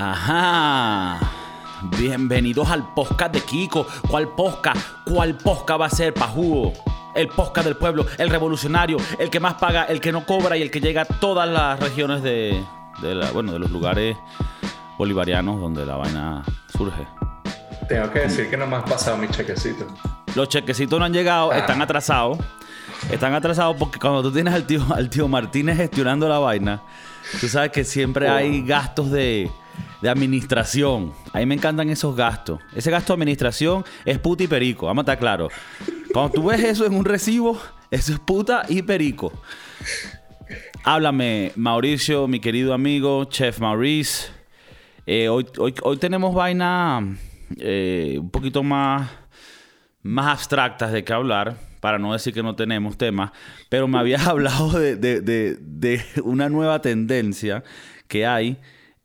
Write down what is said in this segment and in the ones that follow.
Ajá. Bienvenidos al podcast de Kiko. ¿Cuál podcast? ¿Cuál podcast va a ser, Pajugo? El podcast del pueblo, el revolucionario, el que más paga, el que no cobra y el que llega a todas las regiones de, de la- bueno, de los lugares bolivarianos donde la vaina surge. Tengo que decir que no me has pasado mi chequecito. Los chequecitos no han llegado, Ah. están atrasados. Están atrasados porque cuando tú tienes al tío, al tío Martínez gestionando la vaina, tú sabes que siempre hay gastos de, de administración. A mí me encantan esos gastos. Ese gasto de administración es puta y perico, vamos a estar claros. Cuando tú ves eso en un recibo, eso es puta y perico. Háblame, Mauricio, mi querido amigo, Chef Maurice. Eh, hoy, hoy, hoy tenemos vaina eh, un poquito más, más abstractas de qué hablar, para no decir que no tenemos temas, pero me habías hablado de- de- de una nueva tendencia que hay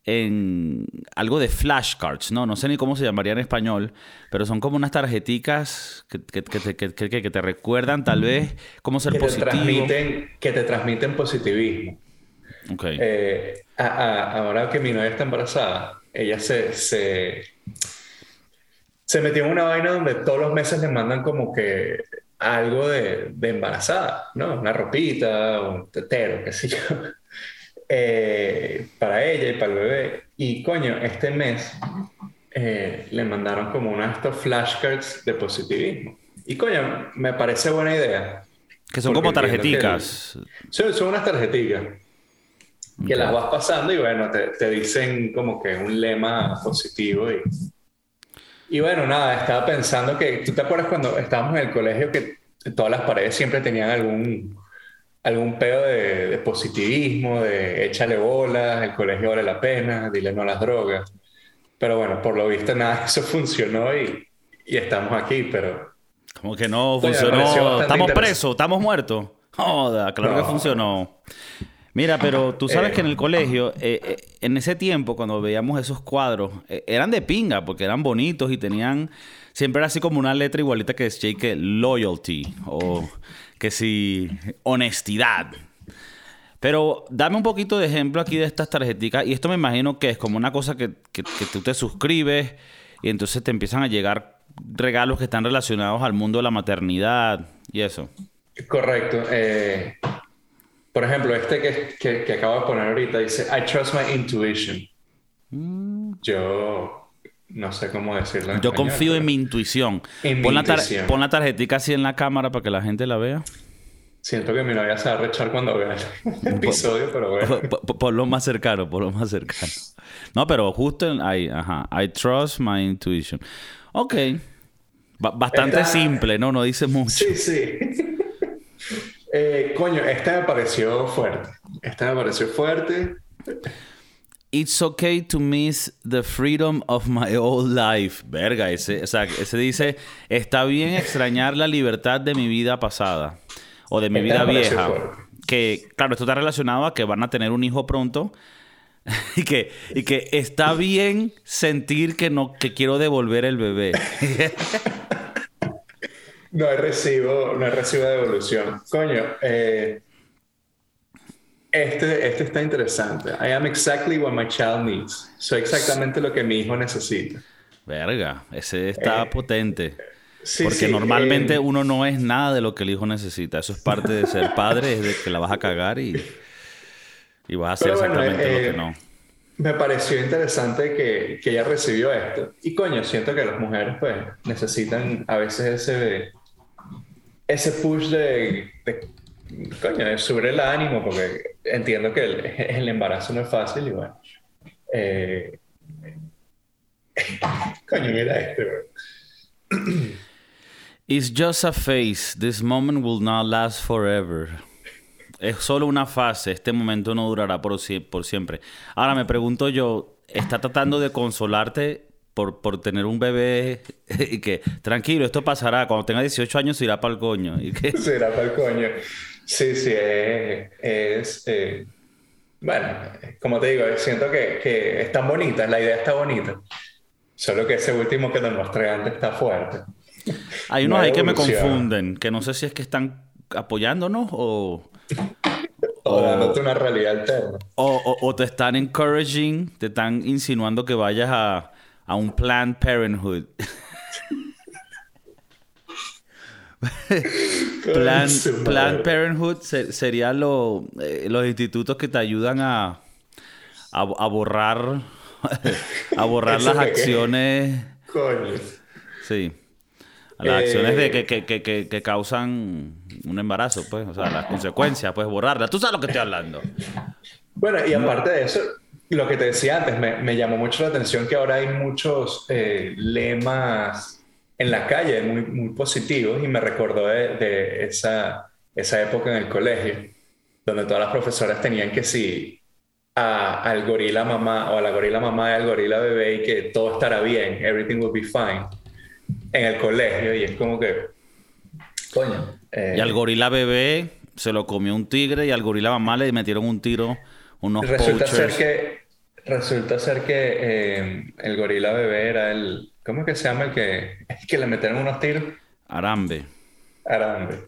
en algo de flashcards, ¿no? No sé ni cómo se llamaría en español, pero son como unas tarjeticas que, que- que te, que- te recuerdan tal vez cómo ser Que te, positivo. transmiten, que te transmiten positivismo. Ok. Eh, a- a- ahora que mi novia está embarazada, ella se, se, se metió en una vaina donde todos los meses le mandan como que algo de, de embarazada, ¿no? Una ropita, un tetero, qué sé yo, eh, para ella y para el bebé. Y coño, este mes eh, le mandaron como uno de estos flashcards de positivismo. Y coño, me parece buena idea. que son como entiendo que- tarjeticas. Son, son unas tarjeticas que Ok. las vas pasando y bueno, te, te dicen como que un lema positivo y, y bueno, nada, estaba pensando que, ¿tú te acuerdas cuando estábamos en el colegio que todas las paredes siempre tenían algún, algún pedo de, de positivismo, de échale bolas, el colegio vale la pena, dile no a las drogas? Pero bueno, por lo visto nada de eso funcionó y, y estamos aquí, pero Como que no funcionó. Estamos presos, estamos muertos. Joda, claro que funcionó. Mira, pero tú sabes Eh. que en el colegio, eh, eh, en ese tiempo, cuando veíamos esos cuadros, eh, eran de pinga, porque eran bonitos y tenían. Siempre era así como una letra igualita que decía que loyalty o que si honestidad. Pero dame un poquito de ejemplo aquí de estas tarjeticas. Y esto me imagino que es como una cosa que, que- que tú te suscribes y entonces te empiezan a llegar regalos que están relacionados al mundo de la maternidad y eso. Correcto. Eh, por ejemplo, este que, que, que acabo de poner ahorita dice, I trust my intuition. Yo no sé cómo decirlo. en Yo español, confío en mi intuición. En mi pon, la tar- intuición. pon la tarjetica así en la cámara para que la gente la vea. Siento que mi novia se va a rechar cuando vea el episodio, pero bueno. Por, por- por lo más cercano, por lo más cercano. No, pero justo en ahí, ajá. I trust my intuition. Ok. Ba- bastante Esta- simple, ¿no? No dice mucho. Sí, sí. Eh, coño, esta me pareció fuerte. Esta me pareció fuerte. It's okay to miss the freedom of my old life. Verga, ese, o sea, ese dice, está bien extrañar la libertad de mi vida pasada o de mi vida vieja. Que, claro, esto está relacionado a que van a tener un hijo pronto y que, y que está bien sentir que no, que quiero devolver el bebé. No hay recibo, no hay recibo de devolución. Coño, eh, este, este está interesante. I am exactly what my child needs. Soy exactamente lo que mi hijo necesita. Verga, ese está Eh, potente. Sí, Porque sí, normalmente eh, uno no es nada de lo que el hijo necesita. Eso es parte de ser padre, es de que la vas a cagar y, y vas a hacer bueno, exactamente lo eh, que no. Me pareció interesante que, que ella recibió esto. Y coño, siento que las mujeres pues necesitan a veces ese, ese push de, de, coño, de subir el ánimo, porque entiendo que el, el embarazo no es fácil y bueno. eh, coño, mira esto. güey. It's just a phase. This moment will not last forever. Es solo una fase. Este momento no durará por, sie- por siempre. Ahora me pregunto yo, ¿está tratando de consolarte por, por tener un bebé y que, tranquilo, esto pasará. Cuando tenga 18 años se irá para el coño? Y que, Será para el coño. Sí, sí, es. es, eh, bueno, como te digo, siento que, que están bonitas, la idea está bonita. Solo que ese último que te mostré antes está fuerte. Hay No unos ahí que me confunden, que no sé si es que están apoyándonos o, o, dándote una realidad alterna. O, te están encouraging, te están insinuando que vayas a, a un Planned Parenthood. Planned Parenthood sería lo, eh, los institutos que te ayudan a, a, borrar a borrar las acciones. Coño. Sí. Las acciones de que, que, que, que, causan un embarazo, pues. O sea, las consecuencias, pues borrarlas. Tú sabes lo que estoy hablando. Bueno, y aparte de eso, lo que te decía antes, me, me llamó mucho la atención que ahora hay muchos eh, lemas en la calle muy, muy positivos y me recordó de, de, esa, esa época en el colegio, donde todas las profesoras tenían que sí a, al gorila mamá o a la gorila mamá y al gorila bebé y que todo estará bien, everything will be fine, en el colegio y es como que, coño. y al eh, gorila bebé se lo comió un tigre y al gorila mamá le metieron un tiro unos resulta ser que resulta ser que eh, el gorila bebé era el ¿cómo que se llama el que, que le metieron unos tiros? Arambe. Arambe.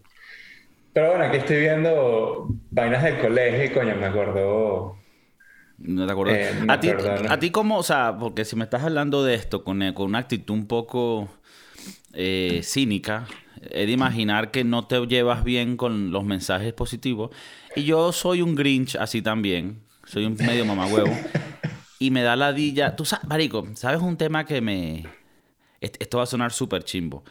Pero bueno, aquí estoy viendo vainas del colegio y coño, me acuerdo no te acuerdas. Eh, a, ti, a ti, ¿cómo? O sea, porque si me estás hablando de esto con, eh, con una actitud un poco eh, cínica, he de imaginar que no te llevas bien con los mensajes positivos. Y yo soy un Grinch así también. Soy un medio mamagüevo. y me da la dilla. Tú sabes, Marico, ¿sabes un tema que me. Esto va a sonar súper chimbo.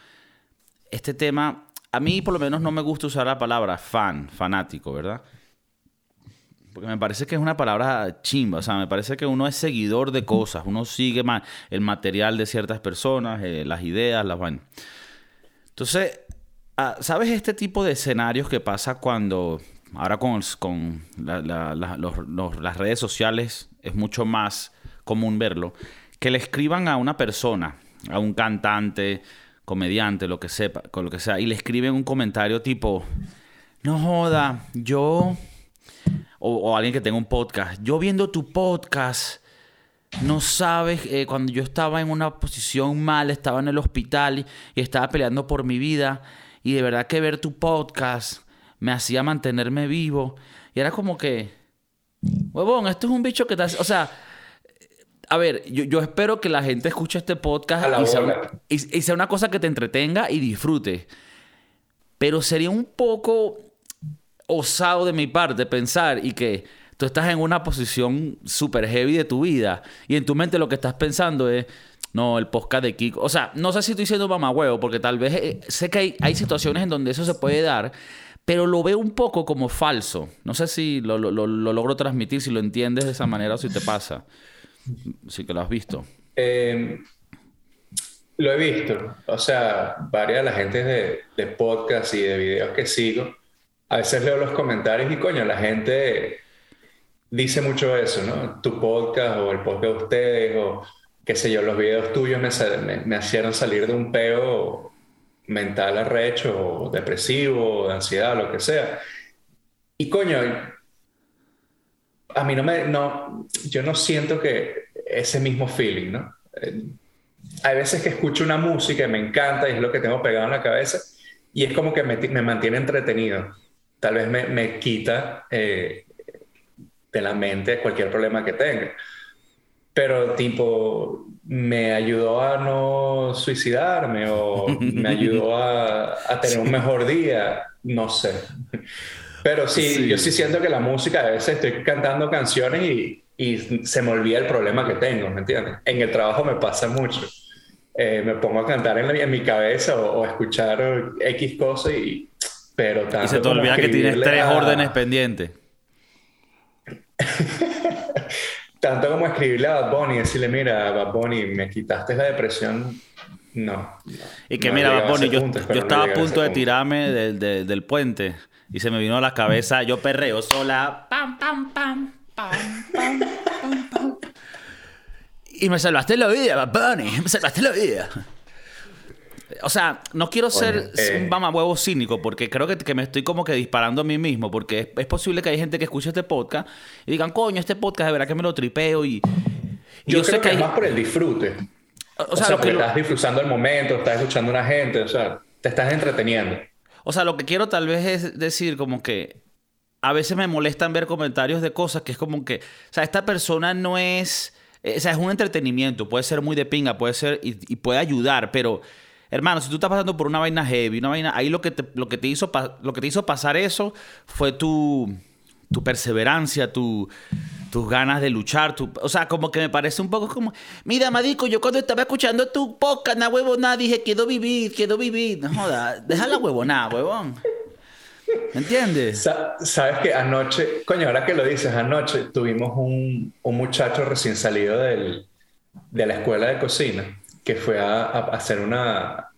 Este tema, a mí por lo menos no me gusta usar la palabra fan, fanático, ¿verdad? Porque me parece que es una palabra chimba, o sea, me parece que uno es seguidor de cosas, uno sigue el material de ciertas personas, eh, las ideas, las vainas. Entonces, ah, ¿sabes este tipo de escenarios que pasa cuando, ahora con, con las redes sociales es mucho más común verlo, que le escriban a una persona, a un cantante, comediante, lo que sepa, con lo que sea, y le escriben un comentario tipo, no joda, yo o, alguien que tenga un podcast. Yo viendo tu podcast, no sabes, eh, cuando yo estaba en una posición mal, estaba en el hospital y, estaba peleando por mi vida, y de verdad que ver tu podcast me hacía mantenerme vivo. Y era como que, huevón, esto es un bicho que te o sea, a ver, yo, espero que la gente escuche este podcast y sea, y sea, una cosa que te entretenga y disfrute. Pero sería un poco osado de mi parte pensar y que tú estás en una posición súper heavy de tu vida y en tu mente lo que estás pensando es, no, el podcast de Kiko. O sea, no sé si estoy diciendo mamá huevo, porque tal vez eh, sé que hay, hay, situaciones en donde eso se puede dar, pero lo veo un poco como falso. No sé si lo, lo, lo, logro transmitir, si lo entiendes de esa manera o si te pasa. Sí que lo has visto. Em, lo he visto. O sea, varias de la gente de, de podcast y de videos que sigo a veces leo los comentarios y coño, la gente dice mucho eso, ¿no? Tu podcast o el podcast de ustedes o qué sé yo, los videos tuyos me, me, hicieron salir de un peo mental arrecho o depresivo de ansiedad, lo que sea. Y coño, a mí no me, no, yo no siento que ese mismo feeling, ¿no? Eh, hay veces que escucho una música y me encanta y es lo que tengo pegado en la cabeza y es como que me, me mantiene entretenido tal vez me, me quita eh, de la mente cualquier problema que tenga. Pero tipo, me ayudó a no suicidarme o me ayudó a, a tener un mejor día, no sé. Pero sí, yo sí siento que la música, a veces estoy cantando canciones y, y se me olvida el problema que tengo, ¿me entiendes? En el trabajo me pasa mucho. Eh, me pongo a cantar en, en mi cabeza o, o, escuchar X cosas y pero y se te olvida que tienes tres órdenes pendientes. tanto como escribirle a Bad Bunny y decirle, mira, Bad Bunny, me quitaste la depresión. No. y que mira, Bad Bunny, yo, estaba a punto de tirarme del, del, puente y se me vino a la cabeza, yo perreo sola. Pam, pam, pam, pam, pam, pam, pam. Y me salvaste la vida, Bad Bunny, me salvaste la vida. O sea, no quiero ser un un mamahuevo cínico porque creo que, que, me estoy como que disparando a mí mismo porque es, posible que hay gente que escuche este podcast y digan, coño, este podcast de verdad que me lo tripeo y... yo, sé que, es más por el disfrute. O, sea, porque estás disfrutando el momento, estás escuchando a una gente, o sea, te estás entreteniendo. O sea, lo que quiero tal vez es decir como que a veces me molestan ver comentarios de cosas que es como que, o sea, esta persona no es, o sea, es un entretenimiento, puede ser muy de pinga, puede ser y, puede ayudar, pero hermano, si tú estás pasando por una vaina heavy, una vaina, ahí lo que te, lo que te hizo, lo que te hizo pasar eso fue tu, tu perseverancia, tu, tus ganas de luchar, o sea, como que me parece un poco como, mira, Madico, yo cuando estaba escuchando tu podcast, na huevona, dije, quiero vivir, quiero vivir, no joda, deja la huevona, huevón. ¿Me entiendes? Sabes que anoche, coño, ahora que lo dices, anoche tuvimos un, un muchacho recién salido del, de la escuela de cocina que fue a, a, hacer una,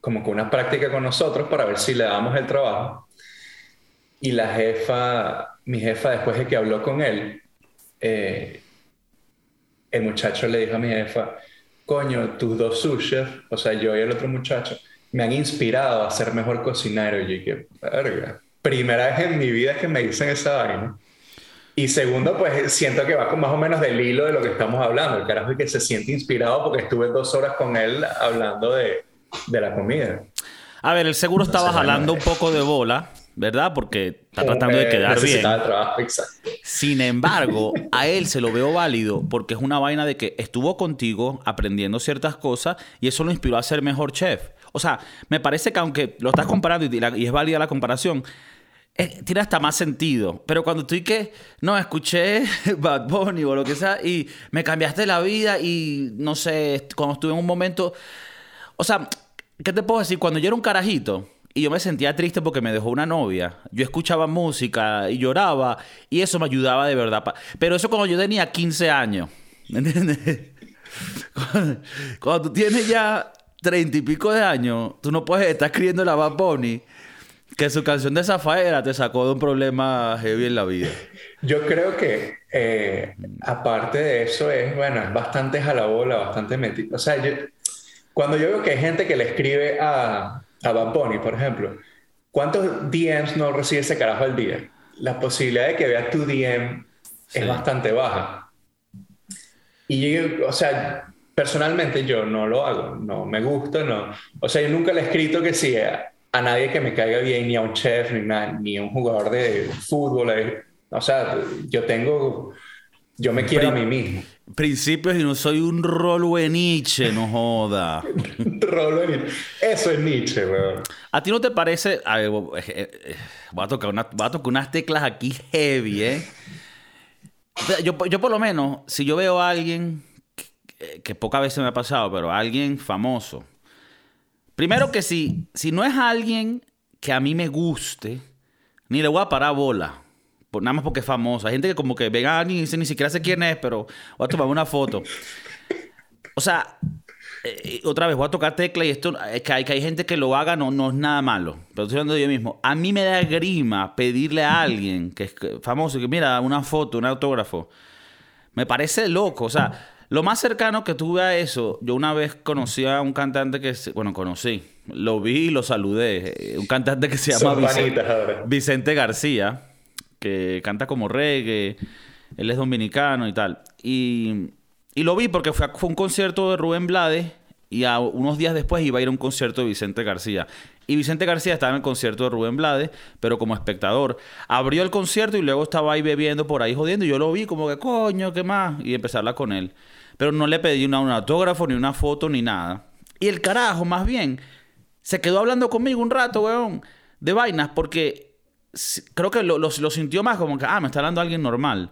como que una práctica con nosotros para ver si le damos el trabajo. Y la jefa, mi jefa, después de que habló con él, eh, el muchacho le dijo a mi jefa, coño, tus dos sous o sea, yo y el otro muchacho, me han inspirado a ser mejor cocinero. Y yo dije, verga, primera vez en mi vida que me dicen esa vaina. Y segundo, pues siento que va con más o menos del hilo de lo que estamos hablando. El carajo es que se siente inspirado porque estuve dos horas con él hablando de, de la comida. A ver, el seguro estaba jalando un poco de bola, ¿verdad? Porque está tratando de quedar bien. Trabajo, exacto. Sin embargo, a él se lo veo válido porque es una vaina de que estuvo contigo aprendiendo ciertas cosas y eso lo inspiró a ser mejor chef. O sea, me parece que aunque lo estás comparando y, es válida la comparación, eh, tiene hasta más sentido. Pero cuando estoy que, no, escuché Bad Bunny o lo que sea y me cambiaste la vida y no sé, cuando estuve en un momento. O sea, ¿qué te puedo decir? Cuando yo era un carajito y yo me sentía triste porque me dejó una novia, yo escuchaba música y lloraba y eso me ayudaba de verdad. Pero eso cuando yo tenía 15 años. ¿Me entiendes? Cuando, tú tienes ya treinta y pico de años, tú no puedes estar escribiendo la Bad Bunny que su canción de Zafaera te sacó de un problema heavy en la vida. Yo creo que, eh, aparte de eso, es, bueno, es bastante jalabola, bastante metido. O sea, cuando yo veo que hay gente que le escribe a, a Bad Bunny, por ejemplo, ¿cuántos DMs no recibe ese carajo al día? La posibilidad de que vea tu DM es bastante baja. Y yo, o sea, personalmente yo no lo hago, no me gusta, no. O sea, yo nunca le he escrito que sí a, nadie que me caiga bien, ni a un chef, ni, ni a un jugador de fútbol. Eh. O sea, yo tengo, yo me quiero a mí mismo. Principios y no soy un rolo de Nietzsche, no joda. rolo de Nietzsche. Eso es Nietzsche, weón. ¿A ti no te parece? A ver, eh, eh, voy, a tocar una, voy a tocar unas teclas aquí heavy, ¿eh? Yo, yo por lo menos, si yo veo a alguien eh, que pocas veces me ha pasado, pero alguien famoso. Primero que si, si no es alguien que a mí me guste, ni le voy a parar bola. Nada más porque es famoso. Hay gente que como que ve a alguien y dice, ni siquiera sé quién es, pero voy a tomar una foto. O sea, eh, otra vez voy a tocar tecla y esto es que hay, que hay gente que lo haga, no, no es nada malo. Pero estoy hablando de yo mismo. A mí me da grima pedirle a alguien que es famoso, que mira, una foto, un autógrafo. Me parece loco. O sea, lo más cercano que tuve a eso, yo una vez conocí a un cantante que, bueno, conocí, lo vi y lo saludé, eh, un cantante que se llama Vicente, García, que canta como reggae, él es dominicano y tal. Y, lo vi porque fue, fue un concierto de Rubén Blades y a unos días después iba a ir a un concierto de Vicente García. Y Vicente García estaba en el concierto de Rubén Blades, pero como espectador. Abrió el concierto y luego estaba ahí bebiendo por ahí jodiendo. Y yo lo vi como que, coño, ¿qué más? Y empecé a con él. Pero no le pedí un autógrafo, ni una foto, ni nada. Y el carajo, más bien, se quedó hablando conmigo un rato, weón, de vainas, porque creo que lo, sintió más como que, ah, me está hablando alguien normal.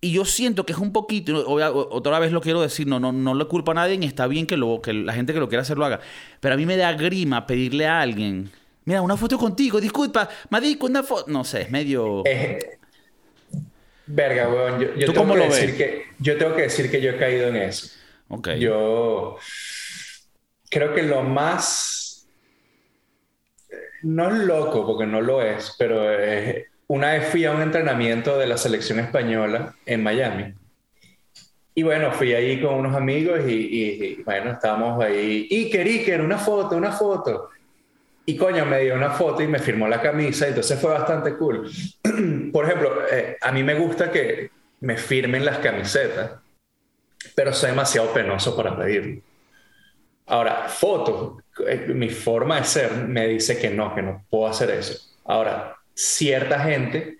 Y yo siento que es un poquito, otra vez lo quiero decir, no, no, no le culpo a nadie y está bien que, lo, que la gente que lo quiera hacer lo haga. Pero a mí me da grima pedirle a alguien, mira, una foto contigo, disculpa, Madico, una foto. No sé, es medio. Verga, weón. Yo, tengo que decir que, yo tengo que decir que yo he caído en eso. Okay. Yo creo que lo más. No es loco, porque no lo es, pero una vez fui a un entrenamiento de la selección española en Miami. Y bueno, fui ahí con unos amigos y, y bueno, estábamos ahí. Iker, Iker, una foto, una foto. Y coño, me dio una foto y me firmó la camisa, entonces fue bastante cool. Por ejemplo, eh, a mí me gusta que me firmen las camisetas, pero soy demasiado penoso para pedirlo. Ahora, fotos, eh, mi forma de ser me dice que no, que no puedo hacer eso. Ahora, cierta gente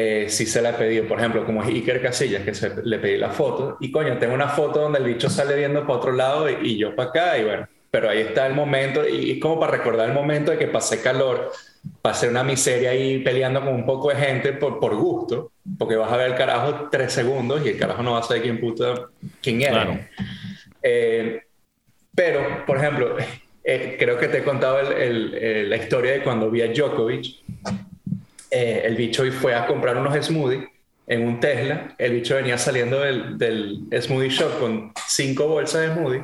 eh, sí se la he pedido. Por ejemplo, como Iker Casillas, que se, le pedí la foto. Y coño, tengo una foto donde el bicho sale viendo para otro lado y, y yo para acá. Y bueno, pero ahí está el momento. Y, y como para recordar el momento de que pasé calor, pasé una miseria ahí peleando con un poco de gente por, por gusto. Porque vas a ver el carajo tres segundos y el carajo no va a saber quién puta, quién era. Claro. Eh, pero, por ejemplo, eh, creo que te he contado el- el- eh, la historia de cuando vi a Djokovic. Eh, el bicho hoy fue a comprar unos smoothies en un Tesla. El bicho venía saliendo del, del smoothie shop con cinco bolsas de smoothie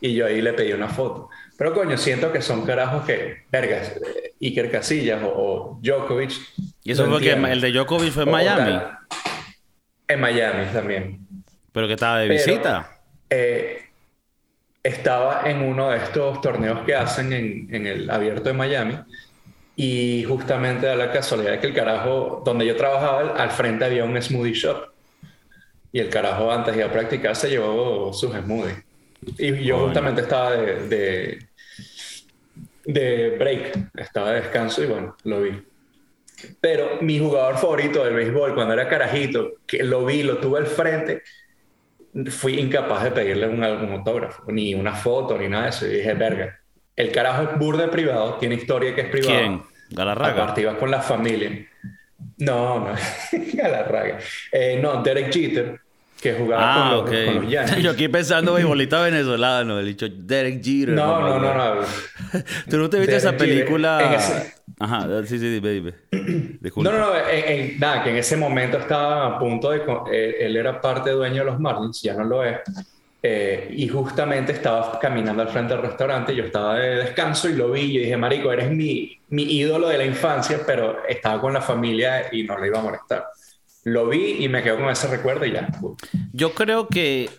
y yo ahí le pedí una foto. Pero coño, siento que son carajos que, vergas, Iker Casillas o, o Djokovic. Y eso fue que el de Djokovic fue en Miami, tal. En Miami también. pero que estaba de Pero, visita. eh, estaba en uno de estos torneos que hacen en, en el abierto de Miami y justamente da la casualidad de que el carajo, donde yo trabajaba, al, frente había un smoothie shop y el carajo antes de ir a practicar se llevó sus smoothies. Y yo justamente estaba de, de, de break, estaba de descanso y bueno, lo vi. Pero mi jugador favorito del béisbol, cuando era carajito, que lo vi, lo tuve al frente, fui incapaz de pedirle un, algún autógrafo, ni una foto, ni nada de eso. Y dije, verga, el carajo es burde privado, tiene historia que es privado. ¿Quién? Galarraga. Aparte, ibas con la familia. No, no, Galarraga. Eh, no, Derek Jeter, que jugaba Ah, con, los, con los Yankees. Yo aquí pensando beisbolista venezolano, el dicho Derek Jeter. no, no, no, no. ¿Tú no te viste esa Jeter, película? en ese- Ajá, sí, sí. Disculpa. No, no, no, en- en- nada, que en ese momento estaba a punto de... eh, él era parte dueño de los Marlins, ya no lo es. eh, y justamente estaba caminando al frente del restaurante, yo estaba de descanso y lo vi y dije, Marico, eres mi, mi ídolo de la infancia, pero estaba con la familia y no le iba a molestar. Lo vi y me quedo con ese recuerdo y ya. Yo creo que.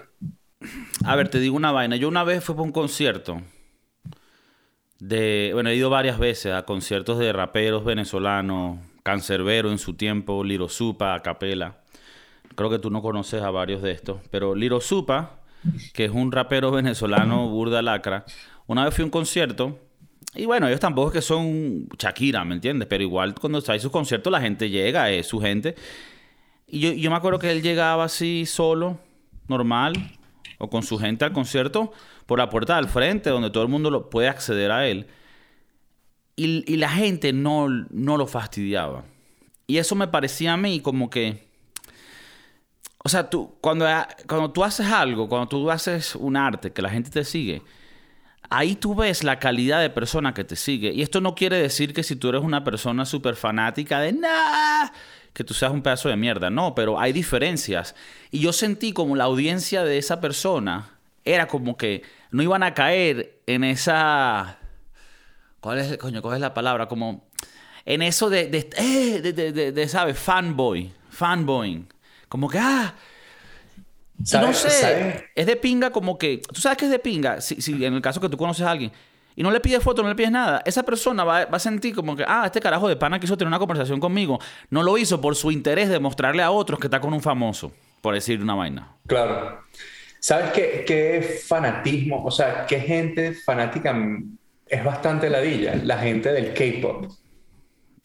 A ver, te digo una vaina. Yo una vez fui para un concierto. Bueno, he ido varias veces a conciertos de raperos venezolanos. Cancerbero en su tiempo, Liro Supa, a Capela. Creo que tú no conoces a varios de estos. Pero Liro Supa, que es un rapero venezolano burda lacra. Una vez fui a un concierto. Y bueno, ellos tampoco que son Shakira, ¿me entiendes? Pero igual cuando hay sus conciertos la gente llega, es su gente. Y yo, yo me acuerdo que él llegaba así solo, normal, o con su gente al concierto, por la puerta del frente, donde todo el mundo lo, puede acceder a él. Y, y la gente no, no lo fastidiaba. Y eso me parecía a mí como que... O sea, tú, cuando, cuando tú haces algo, cuando tú haces un arte que la gente te sigue, ahí tú ves la calidad de persona que te sigue. Y esto no quiere decir que si tú eres una persona súper fanática de nada, que tú seas un pedazo de mierda. No, pero hay diferencias. Y yo sentí como la audiencia de esa persona era como que no iban a caer en esa... ¿Cuál es, coño, cuál es la palabra? Como en eso de, de, eh, de, de, ¿sabes? Fanboy, fanboying. Como que, ah, no ¿Sabes- sé, es de pinga como que, tú sabes que es de pinga, si, si en el caso que tú conoces a alguien y no le pides foto, no le pides nada, esa persona va, va a sentir como que, ah, este carajo de pana quiso tener una conversación conmigo, no lo hizo por su interés de mostrarle a otros que está con un famoso, por decir una vaina. Claro. ¿Sabes qué, qué fanatismo? O sea, qué gente fanática es bastante ladilla. La gente del K-pop.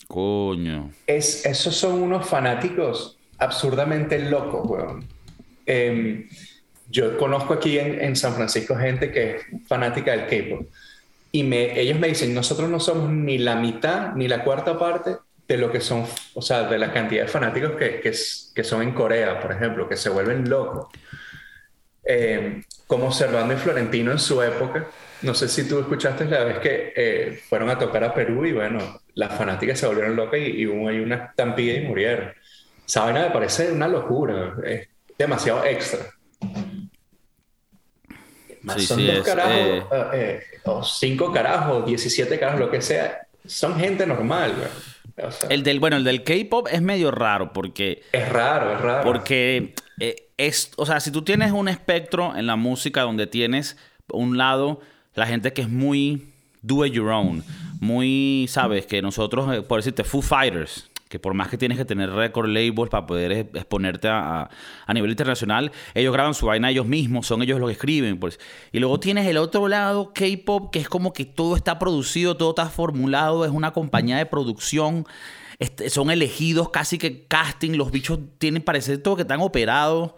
Coño. Es, esos son unos fanáticos absurdamente locos, weón. Em, yo conozco aquí en, en San Francisco gente que es fanática del K-pop. Y me, ellos me dicen, nosotros no somos ni la mitad ni la cuarta parte de lo que son, o sea, de la cantidad de fanáticos que, que, que son en Corea, por ejemplo, que se vuelven locos. Eh, como Servando y Florentino en su época, no sé si tú escuchaste la vez que eh, fueron a tocar a Perú y bueno, las fanáticas se volvieron locas y, y hubo ahí una estampida y murieron. Esa vaina me parece una locura, es demasiado extra. Más Sí, son sí, dos es, carajos, eh, eh, o cinco carajos, 17 carajos, lo que sea. Son gente normal, güey. O sea, El del, bueno, el del K-pop es medio raro porque es raro, es raro. Porque eh, es, o sea, si tú tienes un espectro en la música donde tienes un lado la gente que es muy do it your own, muy, sabes, que nosotros, por decirte, Foo Fighters, que por más que tienes que tener record labels para poder exponerte a, a, nivel internacional, ellos graban su vaina ellos mismos, son ellos los que escriben. Pues. Y luego tienes el otro lado, K-Pop, que es como que todo está producido, todo está formulado, es una compañía de producción, son elegidos casi que casting, los bichos tienen parecer todo que están operados,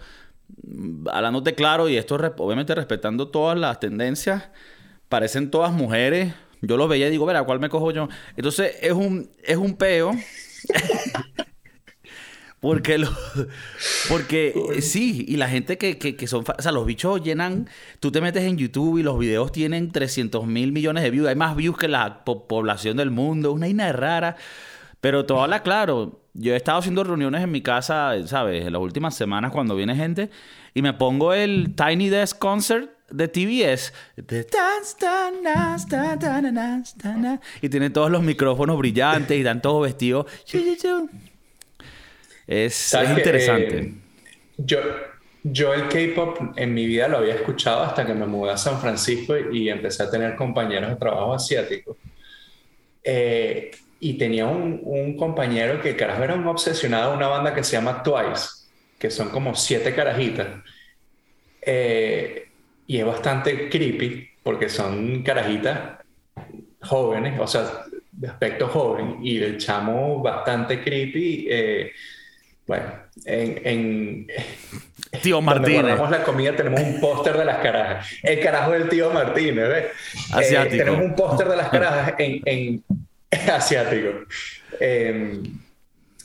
hablándote claro, y esto obviamente respetando todas las tendencias, parecen todas mujeres. Yo los veía y digo, verá, ¿cuál me cojo yo? Entonces es un, es un peo porque, lo, porque sí, y la gente que, que, son, o sea, los bichos llenan, tú te metes en YouTube y los videos tienen 300 mil millones de views, hay más views que la población del mundo, una ina rara, pero todo habla claro, yo he estado haciendo reuniones en mi casa, ¿sabes? En las últimas semanas cuando viene gente y me pongo el Tiny Desk Concert de TBS. Y tiene todos los micrófonos brillantes y dan todos vestidos. Es, interesante. Eh, yo, yo el K-pop en mi vida lo había escuchado hasta que me mudé a San Francisco y empecé a tener compañeros de trabajo asiáticos. Eh, y tenía un, un, compañero que, carajo, era un obsesionado de una banda que se llama Twice, que son como siete carajitas. Eh, y es bastante creepy porque son carajitas jóvenes, o sea, de aspecto joven, y el chamo bastante creepy. Eh, bueno, en, en Tío Martínez. Cuando la comida tenemos un póster de las carajas. El carajo del tío Martínez, ¿ves? Asiático. Eh, tenemos un póster de las carajas en, en asiático. Em,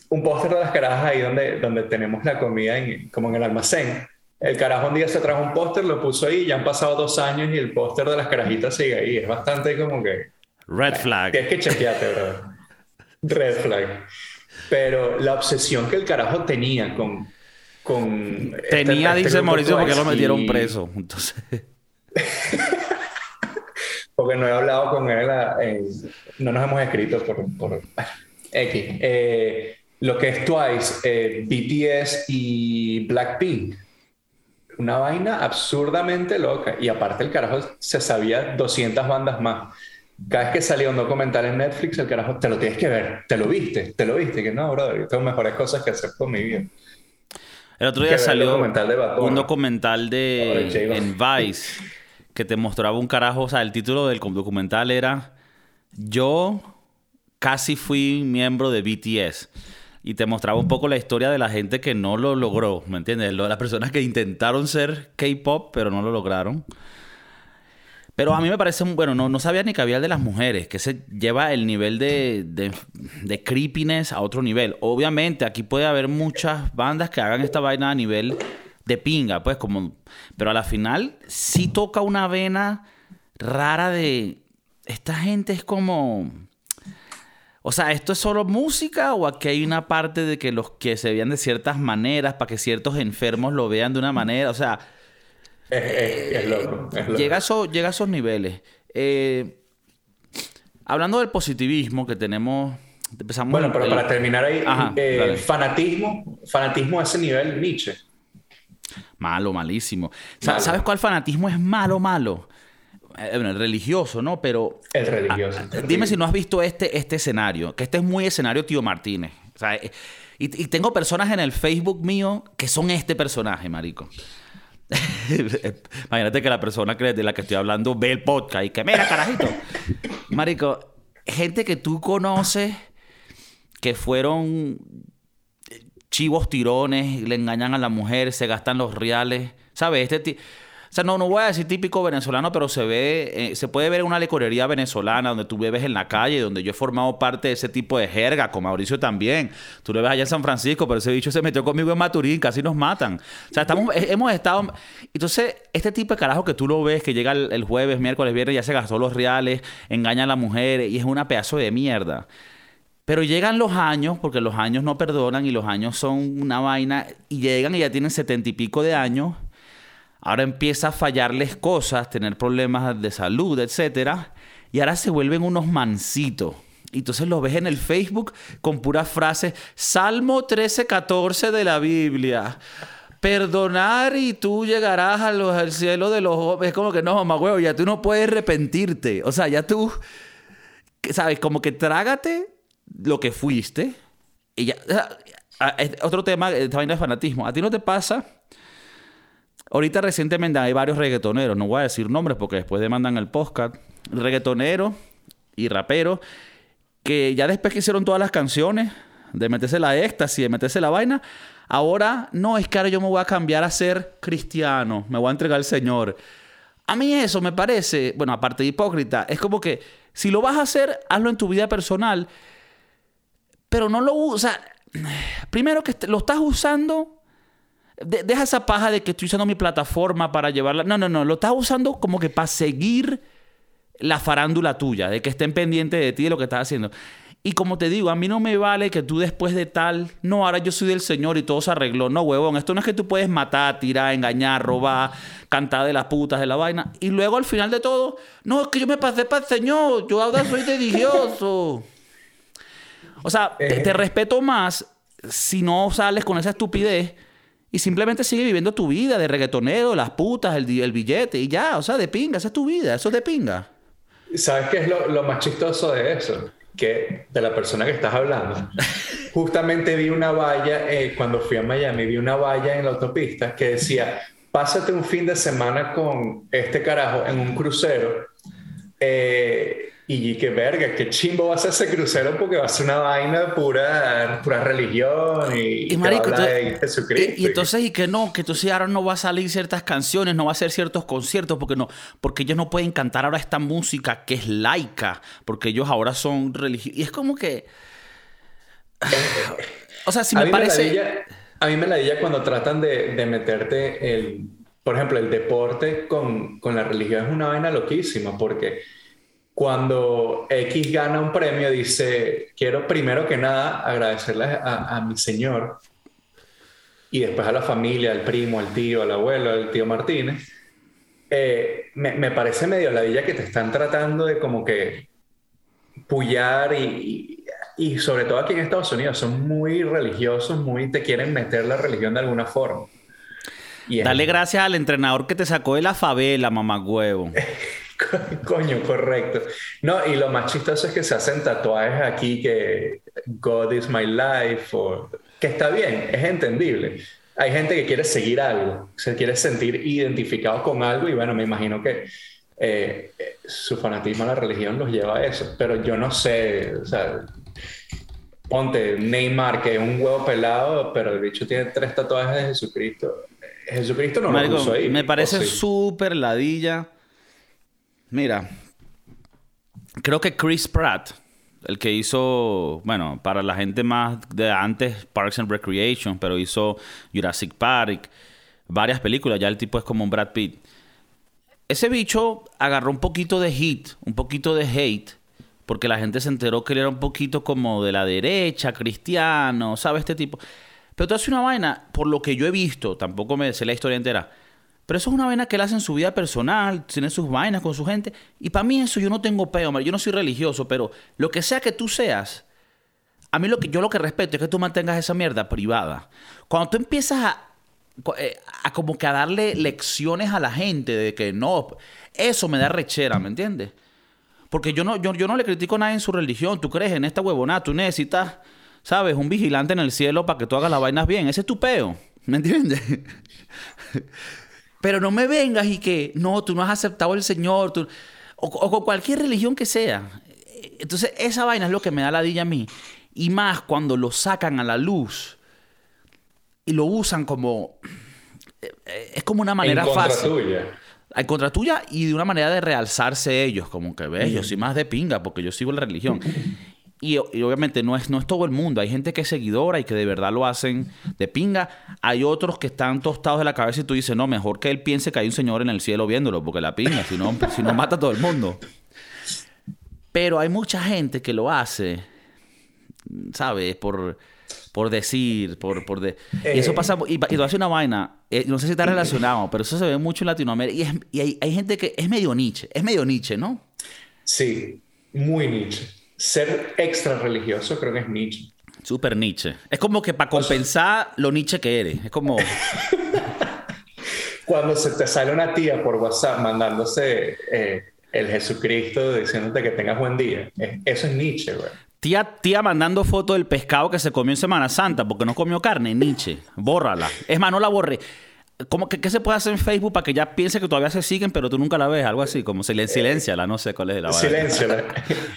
un póster de las carajas ahí donde, donde tenemos la comida en, como en el almacén. El carajo un día se trajo un póster, lo puso ahí, ya han pasado dos años y el póster de las carajitas sigue ahí. Es bastante como que... Red flag. Tienes que chequearte, bro. Red flag. Pero la obsesión que el carajo tenía con... con este tenía, dice Mauricio, porque lo metieron preso. Entonces... porque no he hablado con él, eh, no nos hemos escrito por... por X. Eh, lo que es Twice, eh, BTS y Blackpink una vaina absurdamente loca. Y aparte el carajo se sabía 200 bandas más. Cada vez que salía un documental en Netflix, el carajo, te lo tienes que ver, te lo viste, te lo viste, que no, brother, yo tengo mejores cosas que hacer con mi vida. El otro día salió un documental de en Vice que te mostraba un carajo, o sea, el título del documental era Yo casi fui miembro de BTS y te mostraba un poco la historia de la gente que no lo logró, ¿me entiendes? Las personas que intentaron ser K-pop, pero no lo lograron. Pero a mí me parece, bueno, no, no sabía ni que había el de las mujeres, que se lleva el nivel de, de, de, creepiness a otro nivel. Obviamente, aquí puede haber muchas bandas que hagan esta vaina a nivel de pinga, pues como... Pero a la final sí toca una vena rara de... Esta gente es como o sea, ¿esto es solo música o aquí hay una parte de que los que se vean de ciertas maneras para que ciertos enfermos lo vean de una manera? O sea... Es, loco, Llega, a llega a esos niveles. Eh, hablando del positivismo que tenemos... Empezamos bueno, pero para terminar ahí, eh, fanatismo, fanatismo a ese nivel Nietzsche. Malo, malísimo. ¿Sabes cuál fanatismo es malo, malo? Eh, el religioso, ¿no? Pero... El religioso. Ah, dime si no has visto este, este escenario, que este es muy escenario Tío Martínez. O sea, eh, y, tengo personas en el Facebook mío que son este personaje, marico. Imagínate que la persona que, de la que estoy hablando ve el podcast y que, mira, carajito. Marico, gente que tú conoces que fueron chivos tirones, le engañan a la mujer, se gastan los reales. ¿Sabes? Este o sea, no, no voy a decir típico venezolano, pero se ve, eh, se puede ver en una licorería venezolana donde tú bebes en la calle, donde yo he formado parte de ese tipo de jerga, con Mauricio también. Tú lo ves allá en San Francisco, pero ese bicho se metió conmigo en Maturín, casi nos matan. O sea, estamos, eh, hemos estado... Entonces, este tipo de carajo que tú lo ves, que llega el, jueves, miércoles, viernes, ya se gastó los reales, engaña a la mujer y es una pedazo de mierda. Pero llegan los años, porque los años no perdonan y los años son una vaina, y llegan y ya tienen setenta y pico de años Ahora empieza a fallarles cosas, tener problemas de salud, etc. Y ahora se vuelven unos mansitos. Y entonces lo ves en el Facebook con puras frases. Salmo 13, 14 de la Biblia. Perdonar y tú llegarás al cielo de los Es como que no, mamá huevo, ya tú no puedes arrepentirte. O sea, ya tú, ¿sabes? Como que trágate lo que fuiste Y ya, otro tema, esta vaina de fanatismo. ¿A ti no te pasa? Ahorita recientemente hay varios reggaetoneros, no voy a decir nombres porque después demandan el podcast. Reggaetoneros y raperos que ya después que hicieron todas las canciones, de meterse la éxtasis, de meterse la vaina, ahora no, es que ahora yo me voy a cambiar a ser cristiano, me voy a entregar al Señor. A mí eso me parece, bueno, aparte de hipócrita, es como que si lo vas a hacer, hazlo en tu vida personal, pero no lo usa. Primero que lo estás usando, deja esa paja de que estoy usando mi plataforma para llevarla. No, no, no, lo estás usando como que para seguir la farándula tuya, de que estén pendientes de ti de lo que estás haciendo. Y como te digo, a mí no me vale que tú después de tal, no, ahora yo soy del Señor y todo se arregló. No, huevón, esto no es que tú puedes matar, tirar, engañar, robar, cantar de las putas, de la vaina. Y luego al final de todo, no, es que yo me pasé para el Señor, yo ahora soy religioso. O sea, te, eh. respeto más si no sales con esa estupidez y simplemente sigue viviendo tu vida de reggaetonero, las putas, el, el billete y ya, o sea, de pinga, esa es tu vida, eso es de pinga. ¿Sabes qué es lo, más chistoso de eso? Que de la persona que estás hablando. Justamente vi una valla, eh, cuando fui a Miami, vi una valla en la autopista que decía, pásate un fin de semana con este carajo en un crucero. Eh, y qué verga, qué chimbo va a ser ese crucero porque va a ser una vaina de pura, pura religión y, y, marico, de Jesucristo. Y, entonces, y que no, que entonces ahora no va a salir ciertas canciones, no va a hacer ciertos conciertos porque no, porque ellos no pueden cantar ahora esta música que es laica, porque ellos ahora son religiosos. Y es como que. o sea, si me parece. a mí me la cuando tratan de, de meterte el. Por ejemplo, el deporte con, con la religión es una vaina loquísima porque cuando X gana un premio, dice, quiero primero que nada agradecerle a, mi señor y después a la familia, al primo, al tío, al abuelo, al tío Martínez. Eh, me, parece medio la villa que te están tratando de como que pullar y, y, sobre todo aquí en Estados Unidos son muy religiosos, muy te quieren meter la religión de alguna forma. Dale gracias al entrenador que te sacó de la favela, mamá huevo. Coño, correcto. No, y lo más chistoso es que se hacen tatuajes aquí que God is my life, o, que está bien, es entendible. Hay gente que quiere seguir algo, se quiere sentir identificado con algo y bueno, me imagino que eh, su fanatismo a la religión los lleva a eso, pero yo no sé, o sea, ponte Neymar, que es un huevo pelado, pero el bicho tiene tres tatuajes de Jesucristo. Jesucristo no lo puso ahí. Me parece súper ladilla Mira, creo que Chris Pratt, el que hizo, bueno, para la gente más de antes, Parks and Recreation, pero hizo Jurassic Park, varias películas, ya el tipo es como un Brad Pitt. Ese bicho agarró un poquito de hit, un poquito de hate, porque la gente se enteró que él era un poquito como de la derecha, cristiano, ¿sabes? Este tipo. Pero tú haces una vaina, por lo que yo he visto, tampoco me sé la historia entera pero eso es una vaina que él hace en su vida personal, tiene sus vainas con su gente. Y para mí eso yo no tengo peo. Yo no soy religioso, pero lo que sea que tú seas, a mí lo que, yo lo que respeto es que tú mantengas esa mierda privada. Cuando tú empiezas a, eh, a como que a darle lecciones a la gente de que no, eso me da rechera, ¿me entiendes? Porque yo no, yo, yo no le critico a nadie en su religión. Tú crees en esta huevonada, tú necesitas, ¿sabes? Un vigilante en el cielo para que tú hagas las vainas bien. Ese es tu peo, ¿me entiendes? Pero no me vengas y que, no, tú no has aceptado el Señor, o, con cualquier religión que sea. Entonces, esa vaina es lo que me da la dilla a mí. Y más cuando lo sacan a la luz y lo usan como... Eh, es como una manera en contra Tuya. En contra tuya y de una manera de realzarse ellos, como que ves, yo soy más de pinga porque yo sigo la religión. Y, obviamente no es, no es todo el mundo. Hay gente que es seguidora y que de verdad lo hacen de pinga. Hay otros que están tostados de la cabeza y tú dices, no, mejor que él piense que hay un señor en el cielo viéndolo, porque la pinga, si no, si no mata a todo el mundo. Pero hay mucha gente que lo hace, ¿sabes? Por, por decir, por... por de... y eso pasa... Y, y hace una vaina, eh, no sé si está relacionado, pero eso se ve mucho en Latinoamérica. Y, hay, hay gente que es medio Nietzsche, es medio Nietzsche, ¿no? Sí, muy Nietzsche ser extra religioso creo que es Nietzsche. Super Nietzsche. Es como que para compensar lo Nietzsche que eres. Es como... Cuando se te sale una tía por WhatsApp mandándose eh, el Jesucristo diciéndote que tengas buen día. eso es Nietzsche, güey. Tía, tía mandando foto del pescado que se comió en Semana Santa porque no comió carne, Nietzsche. Bórrala. Es más, no la borré. ¿Cómo que, ¿Qué se puede hacer en Facebook para que ya piense que todavía se siguen, pero tú nunca la ves? Algo así, como silencia, la no sé cuál es la Silencio.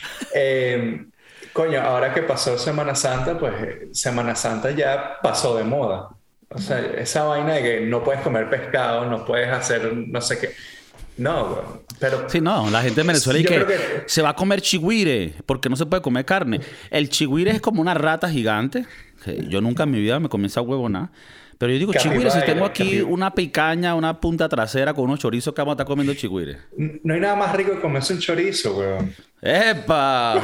eh, coño, ahora que pasó Semana Santa, pues Semana Santa ya pasó de moda. O sea, esa vaina de que no puedes comer pescado, no puedes hacer no sé qué. No, pero... Sí, no, la gente en Venezuela y que, se va a comer chigüire porque no se puede comer carne. El chigüire es como una rata gigante. yo nunca en mi vida me comí esa huevona. Pero yo digo, chigüire, si tengo aquí una picaña, una punta trasera con unos chorizos que vamos a estar comiendo chigüire. No hay nada más rico que comerse un chorizo, weón. ¡Epa!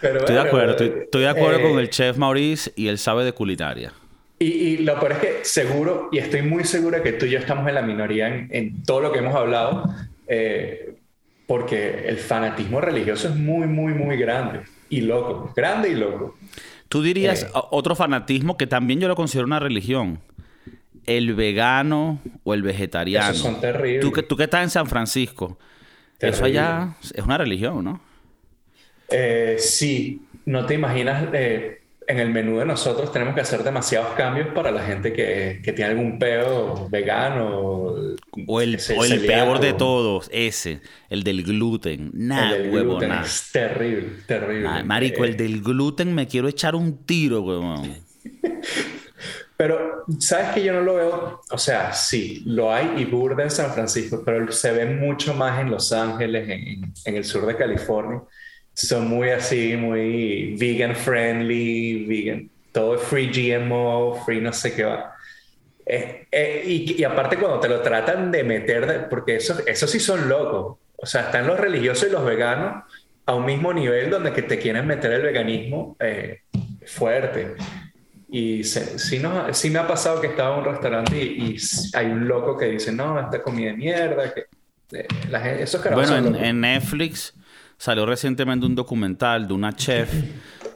estoy de acuerdo, estoy, de acuerdo con el chef Maurice y él sabe de culinaria. Y, lo peor es que seguro, y estoy muy segura que tú y yo estamos en la minoría en, todo lo que hemos hablado, eh, porque el fanatismo religioso es muy, muy, muy grande y loco, grande y loco. Tú dirías eh. otro fanatismo que también yo lo considero una religión. El vegano o el vegetariano. Esos son terribles. Tú que, tú que estás en San Francisco. Eso allá es una religión, ¿no? Eh, sí, no te imaginas, eh, en el menú de nosotros tenemos que hacer demasiados cambios para la gente que, tiene algún peo vegano. O el, peor de todos, ese, el del gluten. Nada, huevo, Es terrible, terrible. marico, el eh, del gluten me quiero echar un tiro, huevón. Pero, ¿sabes que yo no lo veo? O sea, sí, lo hay y burda en San Francisco, pero se ve mucho más en Los Ángeles, en, en el sur de California son muy así, muy vegan friendly, vegan, todo free GMO, free no sé qué va. Eh, eh, y, aparte cuando te lo tratan de meter, porque eso, eso sí son locos, o sea, están los religiosos y los veganos a un mismo nivel donde que te quieren meter el veganismo eh, fuerte. Y sí, no, sí me ha pasado que estaba en un restaurante y, hay un loco que dice, no, esta comida de mierda, que la gente, esos Bueno, en, en Netflix Salió recientemente un documental de una chef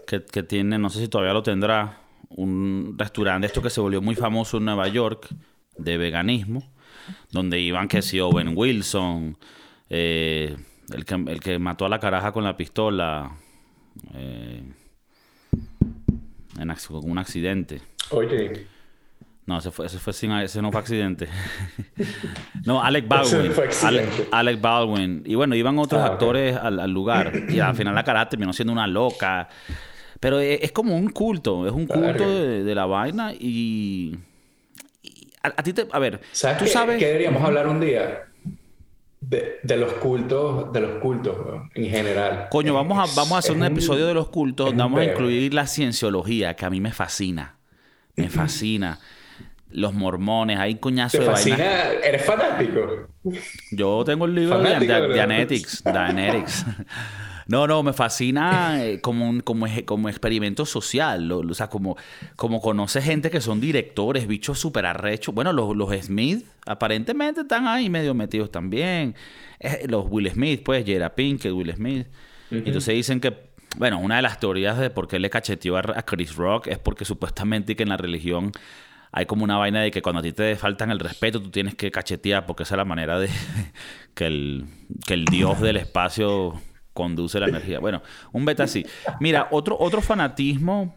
que, tiene, no sé si todavía lo tendrá, un restaurante, esto que se volvió muy famoso en Nueva York, de veganismo, donde iban que si Owen Wilson, eh, el, que, el que mató a la caraja con la pistola, eh, en un accidente. Oye. No, ese fue, ese fue sin, ese no fue accidente. no, Alec Baldwin. Alec, Baldwin. Y bueno, iban otros ah, actores al, lugar. Y al final la cara terminó siendo una loca. Pero es, como un culto. Es un culto de, la vaina. Y. a, ti te. A ver. ¿Sabes tú qué, sabes. deberíamos hablar un día? De, los cultos, de los cultos en general. Coño, vamos a, vamos a hacer un, episodio de los cultos. Vamos a incluir la cienciología, que a mí me fascina. Me fascina los mormones, hay cuñazo de fascina? ¿Eres fanático? Yo tengo el libro de, Dianetics. No, no, me fascina eh, como, un, como, como experimento social. o sea, como, como conoce gente que son directores, bichos súper arrechos. Bueno, los, los Smith aparentemente están ahí medio metidos también. Eh, los Will Smith, pues, Jera Pinkett, Will Smith. Entonces dicen que, bueno, una de las teorías de por qué le cacheteó a Chris Rock es porque supuestamente que en la religión hay como una vaina de que cuando a ti te faltan el respeto, tú tienes que cachetear porque esa es la manera de que el, que el dios del espacio conduce la energía. Bueno, un beta así. Mira, otro, otro fanatismo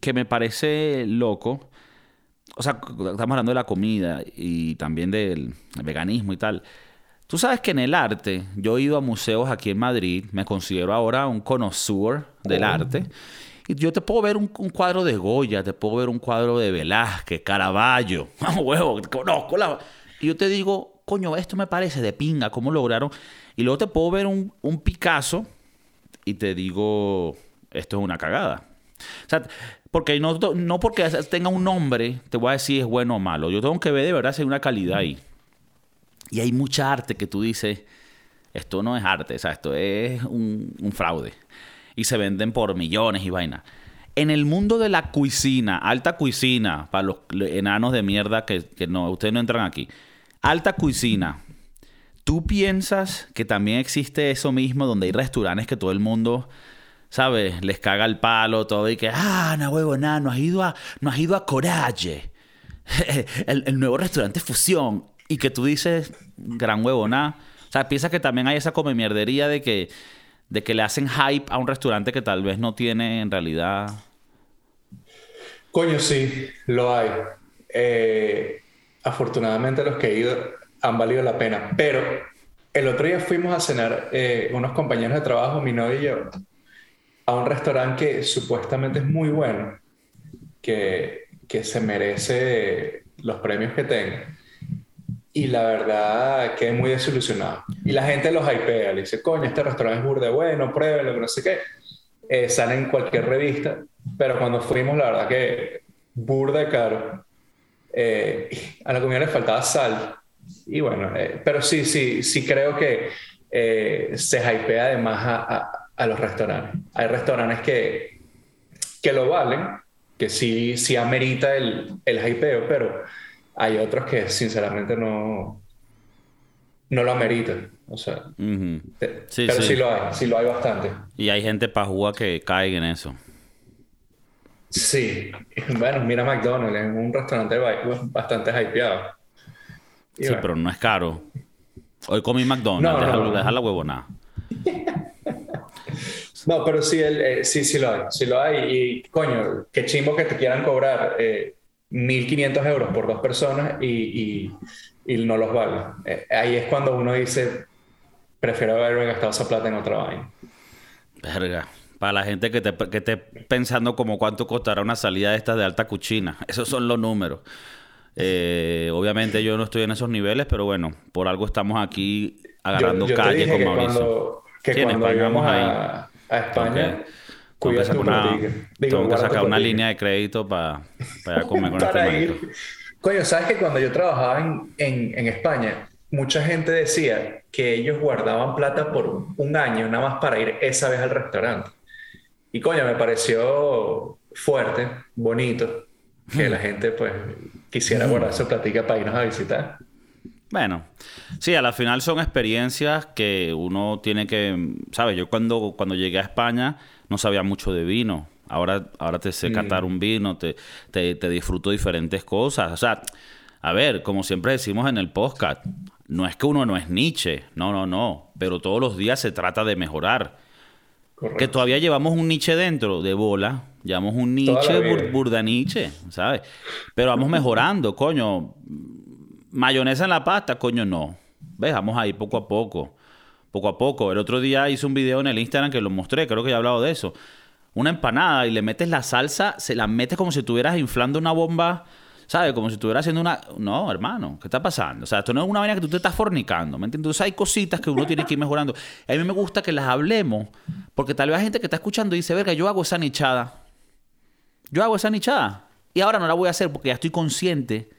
que me parece loco. O sea, estamos hablando de la comida y también del veganismo y tal. Tú sabes que en el arte, yo he ido a museos aquí en Madrid, me considero ahora un connoisseur del oh. arte. Y yo te puedo ver un, cuadro de Goya, te puedo ver un cuadro de Velázquez, Caravaggio, huevo, conozco la... Y yo te digo, coño, esto me parece de pinga, ¿cómo lograron? Y luego te puedo ver un, un Picasso y te digo, esto es una cagada. O sea, porque no, no porque tenga un nombre, te voy a decir es bueno o malo. Yo tengo que ver de verdad si hay una calidad ahí. Y hay mucha arte que tú dices, esto no es arte, o sea, esto es un fraude y se venden por millones y vaina. En el mundo de la cuisina, alta cuisina, para los enanos de mierda que, no, ustedes no entran aquí. Alta cuisina. ¿Tú piensas que también existe eso mismo donde hay restaurantes que todo el mundo, ¿sabes? Les caga el palo, todo y que, ah, no huevo, nada, no has ido a, no has ido a Coraje, el, el nuevo restaurante Fusión. Y que tú dices, gran huevo, nada O sea, piensa que también hay esa come mierdería de que, de que le hacen hype a un restaurante que tal vez no tiene en realidad. Coño, sí, lo hay. Eh, afortunadamente los que he ido han valido la pena. Pero el otro día fuimos a cenar eh, unos compañeros de trabajo, mi novio y yo, a un restaurante que supuestamente es muy bueno, que, que se merece los premios que tenga. Y la verdad quedé muy desilusionado. Y la gente los hypea, le dice, coño, este restaurante es burde bueno, pruébelo, que no sé qué. Eh, sale en cualquier revista, pero cuando fuimos, la verdad que burda caro. Eh, a la comida le faltaba sal. Y bueno, eh, pero sí, sí, sí creo que eh, se hypea además a, a, los restaurantes. Hay restaurantes que, que lo valen, que sí, sí amerita el, el hypeo, pero hay otros que sinceramente no, no lo ameritan. O sea, pero sí. lo hay, sí lo hay bastante. Y hay gente pajúa que cae en eso. Sí, bueno, mira McDonald's, es un restaurante bastante hypeado. sí, pero no es caro. Hoy comí McDonald's, no, deja, la huevonada. no, pero sí, eh, sí, sí lo hay, sí lo hay. Y coño, qué chimbo que te quieran cobrar eh, 1.500 euros por dos personas y, y, no los vale. Eh, ahí es cuando uno dice, prefiero haberme gastado esa plata en otra vaina. Verga. Para la gente que, te, que esté pensando como cuánto costará una salida de estas de alta cuchina. Esos son los números. Eh, obviamente yo no estoy en esos niveles, pero bueno, por algo estamos aquí agarrando calle con Mauricio. que cuando vamos a, a España, tengo que, sacar una, tengo que sacar una línea de crédito para, para comer con este Coño, ¿sabes que cuando yo trabajaba en, en, en España, mucha gente decía que ellos guardaban plata por un año nada más para ir esa vez al restaurante? Y coño, me pareció fuerte, bonito, que la gente pues quisiera guardar su platica para irnos a visitar. Bueno, sí, a la final son experiencias que uno tiene que, ¿sabes? Yo cuando, cuando llegué a España no sabía mucho de vino. Ahora, ahora te sé catar un vino, te, te, te disfruto diferentes cosas. O sea, a ver, como siempre decimos en el podcast, no es que uno no es Nietzsche, no, no, no, pero todos los días se trata de mejorar. Que todavía llevamos un niche dentro de bola. Llevamos un niche, burda niche, ¿sabes? Pero vamos mejorando, coño. Mayonesa en la pasta, coño, no. ¿Ves? Vamos ahí poco a poco. Poco a poco. El otro día hice un video en el Instagram que lo mostré, creo que ya he hablado de eso. Una empanada y le metes la salsa, se la metes como si estuvieras inflando una bomba ¿Sabes? Como si estuviera haciendo una... No, hermano, ¿qué está pasando? O sea, esto no es una vaina que tú te estás fornicando, ¿me entiendes? Entonces hay cositas que uno tiene que ir mejorando. A mí me gusta que las hablemos, porque tal vez hay gente que está escuchando y dice, verga, yo hago esa nichada. Yo hago esa nichada. Y ahora no la voy a hacer porque ya estoy consciente.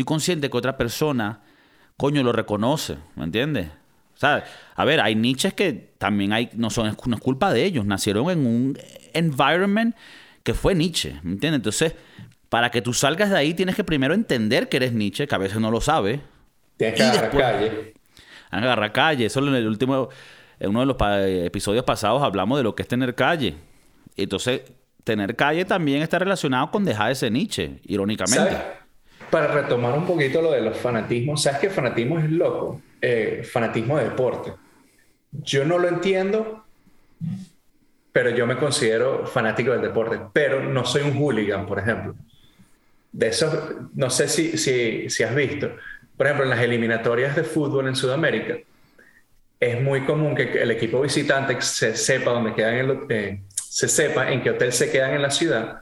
Estoy consciente que otra persona, coño, lo reconoce, ¿me entiendes? O sea, a ver, hay niches que también hay, no son, no es culpa de ellos, nacieron en un environment que fue Nietzsche, ¿me entiendes? Entonces, para que tú salgas de ahí tienes que primero entender que eres Nietzsche, que a veces no lo sabe. Tienes que agarrar calle. Agarrar calle. Eso en el último, en uno de los episodios pasados hablamos de lo que es tener calle. Entonces, tener calle también está relacionado con dejar ese Nietzsche, irónicamente. Para retomar un poquito lo de los fanatismos, ¿sabes que fanatismo es loco? Eh, fanatismo de deporte. Yo no lo entiendo, pero yo me considero fanático del deporte, pero no soy un hooligan, por ejemplo de eso, no sé si, si, si has visto, por ejemplo, en las eliminatorias de fútbol en Sudamérica, es muy común que el equipo visitante se sepa dónde quedan eh, se sepa en qué hotel se quedan en la ciudad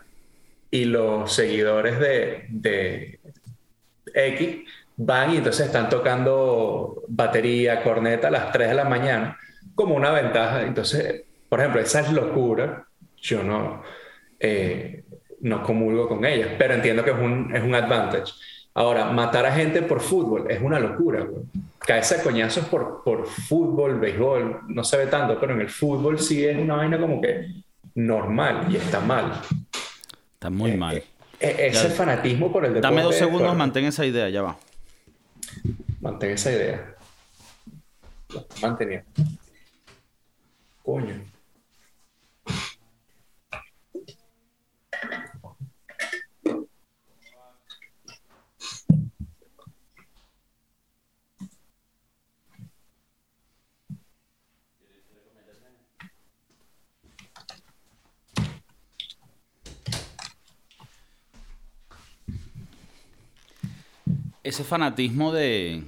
y los seguidores de X van y entonces están tocando batería, corneta a las 3 de la mañana como una ventaja. Entonces, por ejemplo, esa es locura. Yo no, eh, no comulgo con ellas, pero entiendo que es un, es un advantage. Ahora, matar a gente por fútbol es una locura, güey. Caerse a coñazos por, por fútbol, béisbol, no se ve tanto, pero en el fútbol sí es una vaina como que normal y está mal. Está muy eh, mal. Eh, ese fanatismo por el deporte. Dame dos segundos, mantén esa idea, ya va. Mantén esa idea. Manteniendo. Coño. Ese fanatismo de.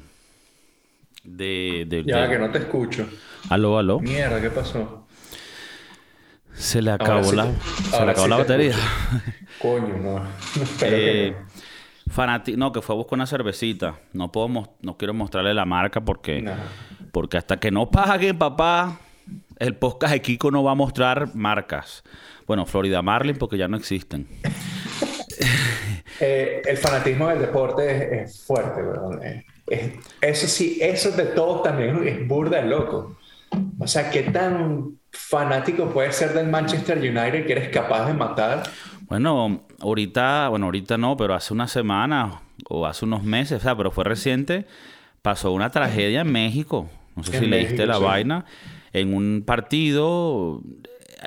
De. de ya, de- que no te escucho. Aló, aló. Mierda, ¿qué pasó? Se le acabó sí la, se le acabó sí la te batería. Coño, no. Espero que Eh, fanati- no, que fue a buscar una cervecita. No puedo mos- no quiero mostrarle la marca porque, no. porque hasta que no paguen, papá, el podcast de Kiko no va a mostrar marcas. Bueno, Florida Marlin porque ya no existen. Eh, el fanatismo del deporte es, es fuerte, weón. Es- eso sí, eso de todos también es burda de loco. O sea, ¿qué tan fanático puedes ser del Manchester United que eres capaz de matar? Bueno, ahorita, bueno, ahorita no, pero hace una semana o hace unos meses, o sea, pero fue reciente, pasó una tragedia en México. No sé En si leíste la sí. vaina. En un partido.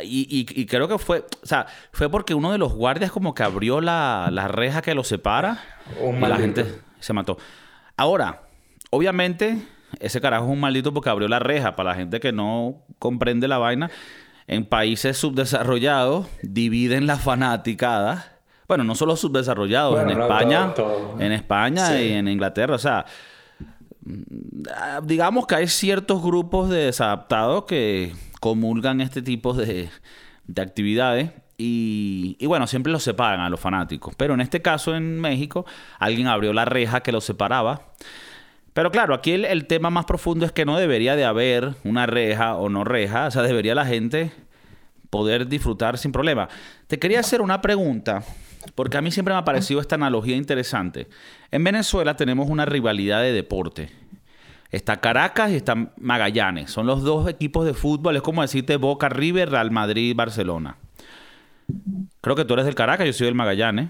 Y, y- y creo que fue, o sea, fue porque uno de los guardias como que abrió la, la reja que lo separa Un y la gente se mató. Ahora, obviamente, ese carajo es un maldito porque abrió la reja. Para la gente que no comprende la vaina, en países subdesarrollados dividen la fanaticada. Bueno, no solo subdesarrollados, Bueno, en no, España, todo- todo. en España Sí. y en Inglaterra, o sea, mm, ah, digamos que hay ciertos grupos de desadaptados que comulgan este tipo de, de actividades y, y bueno, siempre los separan a los fanáticos. Pero en este caso en México, alguien abrió la reja que los separaba. Pero claro, aquí el, tema más profundo es que no debería de haber una reja o no reja, o sea, debería la gente poder disfrutar sin problema. Te quería hacer una pregunta, porque a mí siempre me ha parecido esta analogía interesante. En Venezuela tenemos una rivalidad de deporte. Está Caracas y está Magallanes. Son los dos equipos de fútbol. Es como decirte Boca River, Real Madrid, Barcelona. Creo que tú eres del Caracas, yo soy del Magallanes.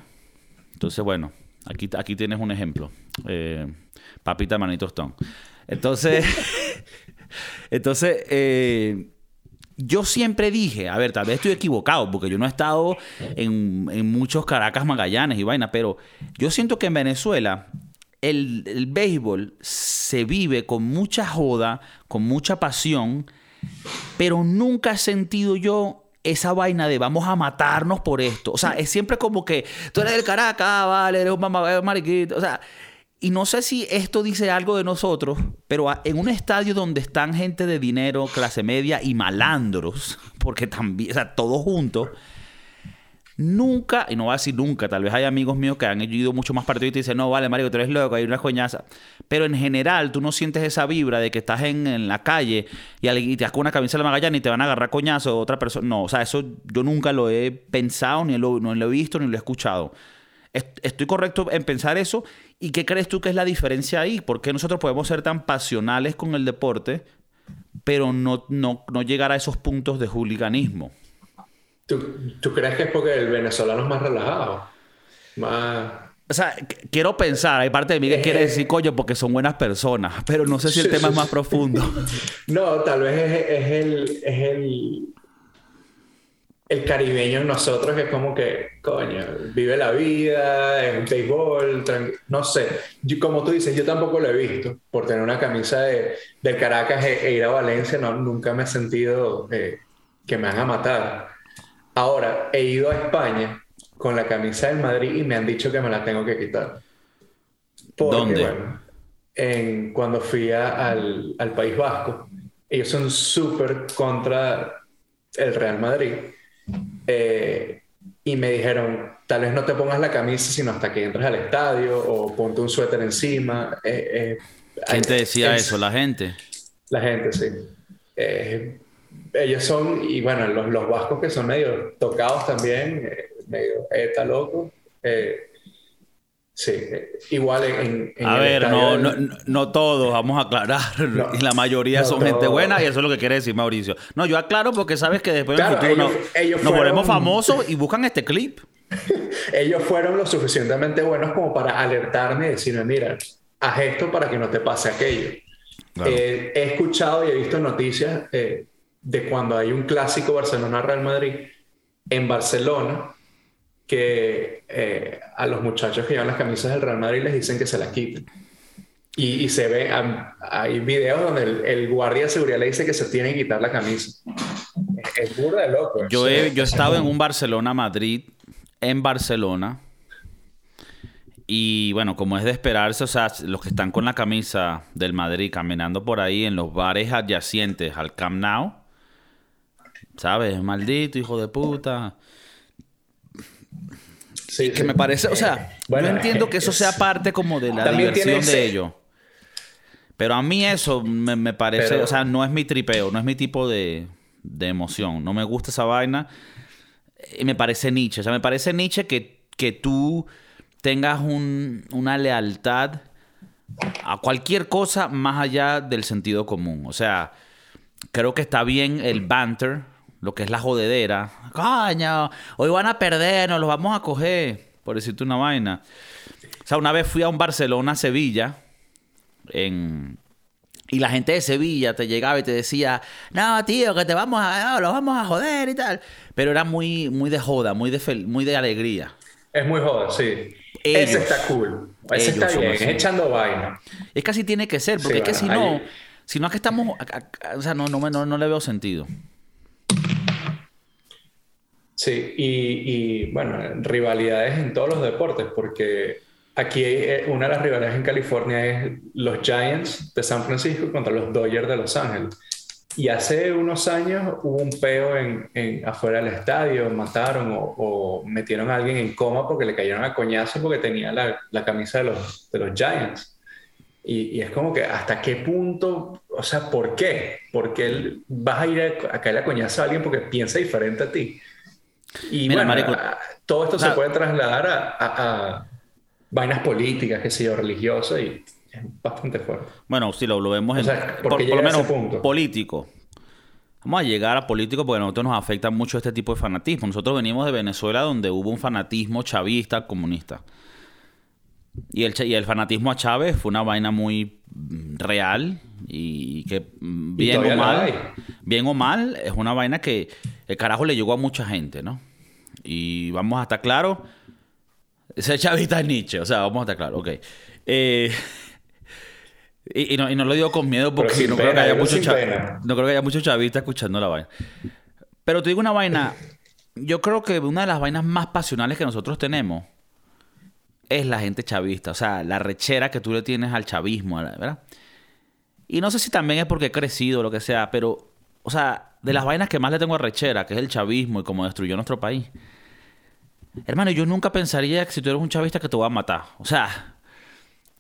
Entonces, bueno, aquí, aquí tienes un ejemplo. Eh, papita Manito Stone. Entonces, entonces eh, yo siempre dije, a ver, tal vez estoy equivocado, porque yo no he estado en, en muchos Caracas Magallanes y vaina, pero yo siento que en Venezuela el, el béisbol se vive con mucha joda, con mucha pasión, pero nunca he sentido yo esa vaina de vamos a matarnos por esto. O sea, es siempre como que tú eres del Caracas, vale, eres un mamá, mariquito. O sea, y no sé si esto dice algo de nosotros, pero en un estadio donde están gente de dinero, clase media y malandros, porque también, o sea, todos juntos, nunca, y no voy a decir nunca, tal vez hay amigos míos que han ido mucho más partidos y te dicen, no, vale, Mario, tú eres loco, hay una coñaza. Pero en general, tú no sientes esa vibra de que estás en, la calle y, te das con una camisa de la Magallanes y te van a agarrar coñazo otra persona. No, o sea, eso yo nunca lo he pensado, ni lo, no lo he visto, ni lo he escuchado. Est- ¿Estoy correcto en pensar eso? ¿Y qué crees tú que es la diferencia ahí? ¿Por qué nosotros podemos ser tan pasionales con el deporte, pero no, no, no llegar a esos puntos de hooliganismo? ¿Tú, tú crees que es porque el venezolano es más relajado? Más... O sea, qu- quiero pensar, hay parte de mí que quiere decir, coño, porque son buenas personas, pero no sé si el Sí, tema sí, es más sí. profundo. No, tal vez es, es el, es el, el caribeño en nosotros que es como que, coño, vive la vida, es un béisbol, no sé. Yo- como tú dices, yo tampoco lo he visto por tener una camisa de, del Caracas e, e ir a Valencia, no, nunca me he sentido eh, que me van a matar. Ahora, he ido a España con la camisa del Madrid y me han dicho que me la tengo que quitar. Porque, ¿Dónde? bueno, en, cuando fui a- al, al País Vasco, ellos son súper contra el Real Madrid. Eh, y me dijeron, tal vez no te pongas la camisa sino hasta que entres al estadio o ponte un suéter encima. Eh, eh, ¿Quién te decía es- eso? La gente. La gente, sí. Eh, ellos son, y bueno, los, los vascos que son medio tocados también, eh, medio eta loco. eh, sí, eh, igual en, en- en A el ver, no, del- no, no- todos, vamos a aclarar. No, la mayoría son gente buena y eso es lo que quiere decir Mauricio. No, yo aclaro porque sabes que después en Claro, el futuro ellos- ellos nos volvemos fueron- famosos y buscan este clip. ellos fueron lo suficientemente buenos como para alertarme y decirme, mira, haz esto para que no te pase aquello. Claro. Eh, he escuchado y he visto noticias eh, de cuando hay un clásico Barcelona-Real Madrid en Barcelona que eh, a los muchachos que llevan las camisas del Real Madrid les dicen que se las quiten. Y, y se ve, hay videos donde el, el guardia de seguridad le dice que se tiene que quitar la camisa. Es, es burda de loco. Yo he, yo he estado en un Barcelona-Madrid, en Barcelona, Y bueno, como es de esperarse, o sea, los que están con la camisa del Madrid caminando por ahí en los bares adyacentes al Camp Nou, ¿sabes? Maldito hijo de puta. Sí, que me parece, o sea, yo entiendo que eso sea parte como de la diversión de ellos. Pero a mí eso me, parece, o sea, no es mi tripeo, no es mi tipo de, de emoción. No me gusta esa vaina. Y me parece Nietzsche. O sea, me parece Nietzsche que, que tú tengas una lealtad a cualquier cosa más allá del sentido común. O sea, creo que está bien el banter, lo que es la jodedera. Coño, hoy van a perder, nos los vamos a coger, por decirte una vaina. O sea, una vez fui a un Barcelona-Sevilla y la gente de Sevilla te llegaba y te decía, no, tío, que te vamos a, los vamos a joder y tal. Pero era muy, muy de joda, muy de, muy de alegría. Es muy joda, sí. Ese está cool. Ese está bien, es echando vaina. Es que así tiene que ser, porque es que si no, si no es que estamos, o sea, no, no, no, no le veo sentido. Sí, y, y, bueno, rivalidades en todos los deportes, porque aquí eh, una de las rivalidades en California es los Giants de San Francisco contra los Dodgers de Los Ángeles. Y hace unos años hubo un peo en, afuera del estadio, mataron o, metieron a alguien en coma porque le cayeron a coñazo porque tenía la, camisa de los, de los Giants. Y, es como que hasta qué punto, o sea, ¿por qué? Porque él vas a ir a, caer a coñazo a alguien porque piensa diferente a ti. Y bueno, todo esto se puede trasladar a, a, vainas políticas, qué sé yo, religiosas y es bastante fuerte. Bueno, si lo, lo vemos en, por, lo menos político. Vamos a llegar a político porque a nosotros nos afecta mucho este tipo de fanatismo. Nosotros venimos de Venezuela donde hubo un fanatismo chavista, comunista. Y el, y el fanatismo a Chávez fue una vaina muy mm, real y que mm, bien o mal, bien o mal, es una vaina que el carajo le llegó a mucha gente, ¿no? Y vamos a estar claros, ese chavista es Nietzsche, o sea, vamos a estar claros, ok. Eh, y, no, lo digo con miedo porque no, creo que haya mucho no creo que haya muchos chavistas escuchando la vaina. Pero te digo una vaina, yo creo que una de las vainas más pasionales que nosotros tenemos es la gente chavista, o sea, la rechera que tú le tienes al chavismo, ¿verdad? Y no sé si también es porque he crecido o lo que sea, pero, o sea, de las vainas que más le tengo a rechera, que es el chavismo y cómo destruyó nuestro país. Hermano, yo nunca pensaría que si tú eres un chavista que te voy a matar. O sea,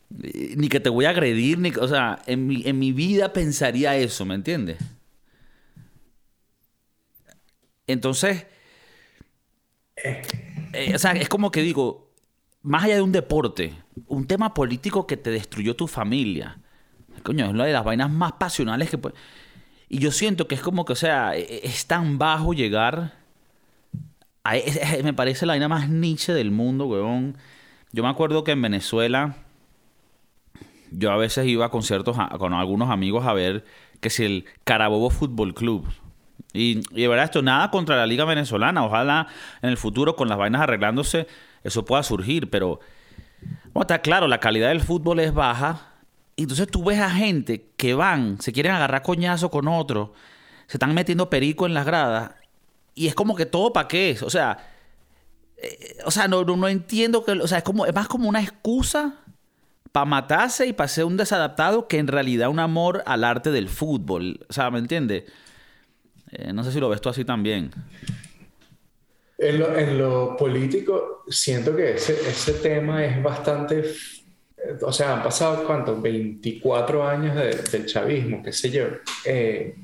ni que te voy a agredir, ni, o sea, en mi, en mi vida pensaría eso, ¿me entiendes? Entonces, eh, o sea, es como que digo, más allá de un deporte, un tema político que te destruyó tu familia, coño, es una de las vainas más pasionales que puede... Y yo siento que es como que, o sea, e, e, es tan bajo llegar... A, e, me parece la vaina más niche del mundo, weón. Yo me acuerdo que en Venezuela yo a veces iba a conciertos con algunos amigos a ver que si el Carabobo Fútbol Club. Y, y de verdad, esto nada contra la Liga Venezolana. Ojalá en el futuro, con las vainas arreglándose, eso pueda surgir. Pero, bueno, está claro, la calidad del fútbol es baja. Y entonces tú ves a gente que van, se quieren agarrar coñazo con otro, se están metiendo perico en las gradas. Y es como que todo para qué es. O sea, eh, o sea, no, no, entiendo que. O sea, es, como, es más como una excusa para matarse y para ser un desadaptado que en realidad un amor al arte del fútbol. O sea, ¿me entiendes? Eh, no sé si lo ves tú así también. En lo, en lo político, siento que ese, ese, tema es bastante. O sea, han pasado, ¿cuántos? 24 años del chavismo, qué sé yo. Eh,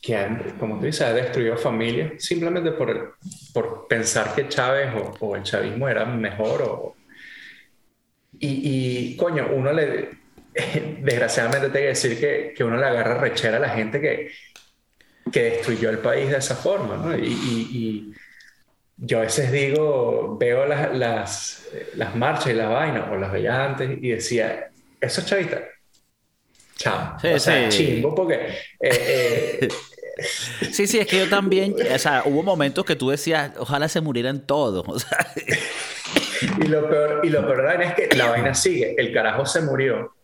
que han, como tú dices, ha destruido familias simplemente por, por pensar que Chávez o, o el chavismo era mejor o, y, coño, uno le, desgraciadamente tengo que decir que, que, uno le agarra rechera a la gente que, que destruyó el país de esa forma, ¿no? Y, y, yo a veces digo, veo las, las, las, marchas y las vainas, o las veía antes, y decía, eso es chavista. Chao. Sí, o sea, chimbo, porque... Eh, eh, sí, sí, es que yo también, o sea, hubo momentos que tú decías, ojalá se murieran todos. O sea, y lo peor, y lo peor es que la vaina sigue, el carajo se murió.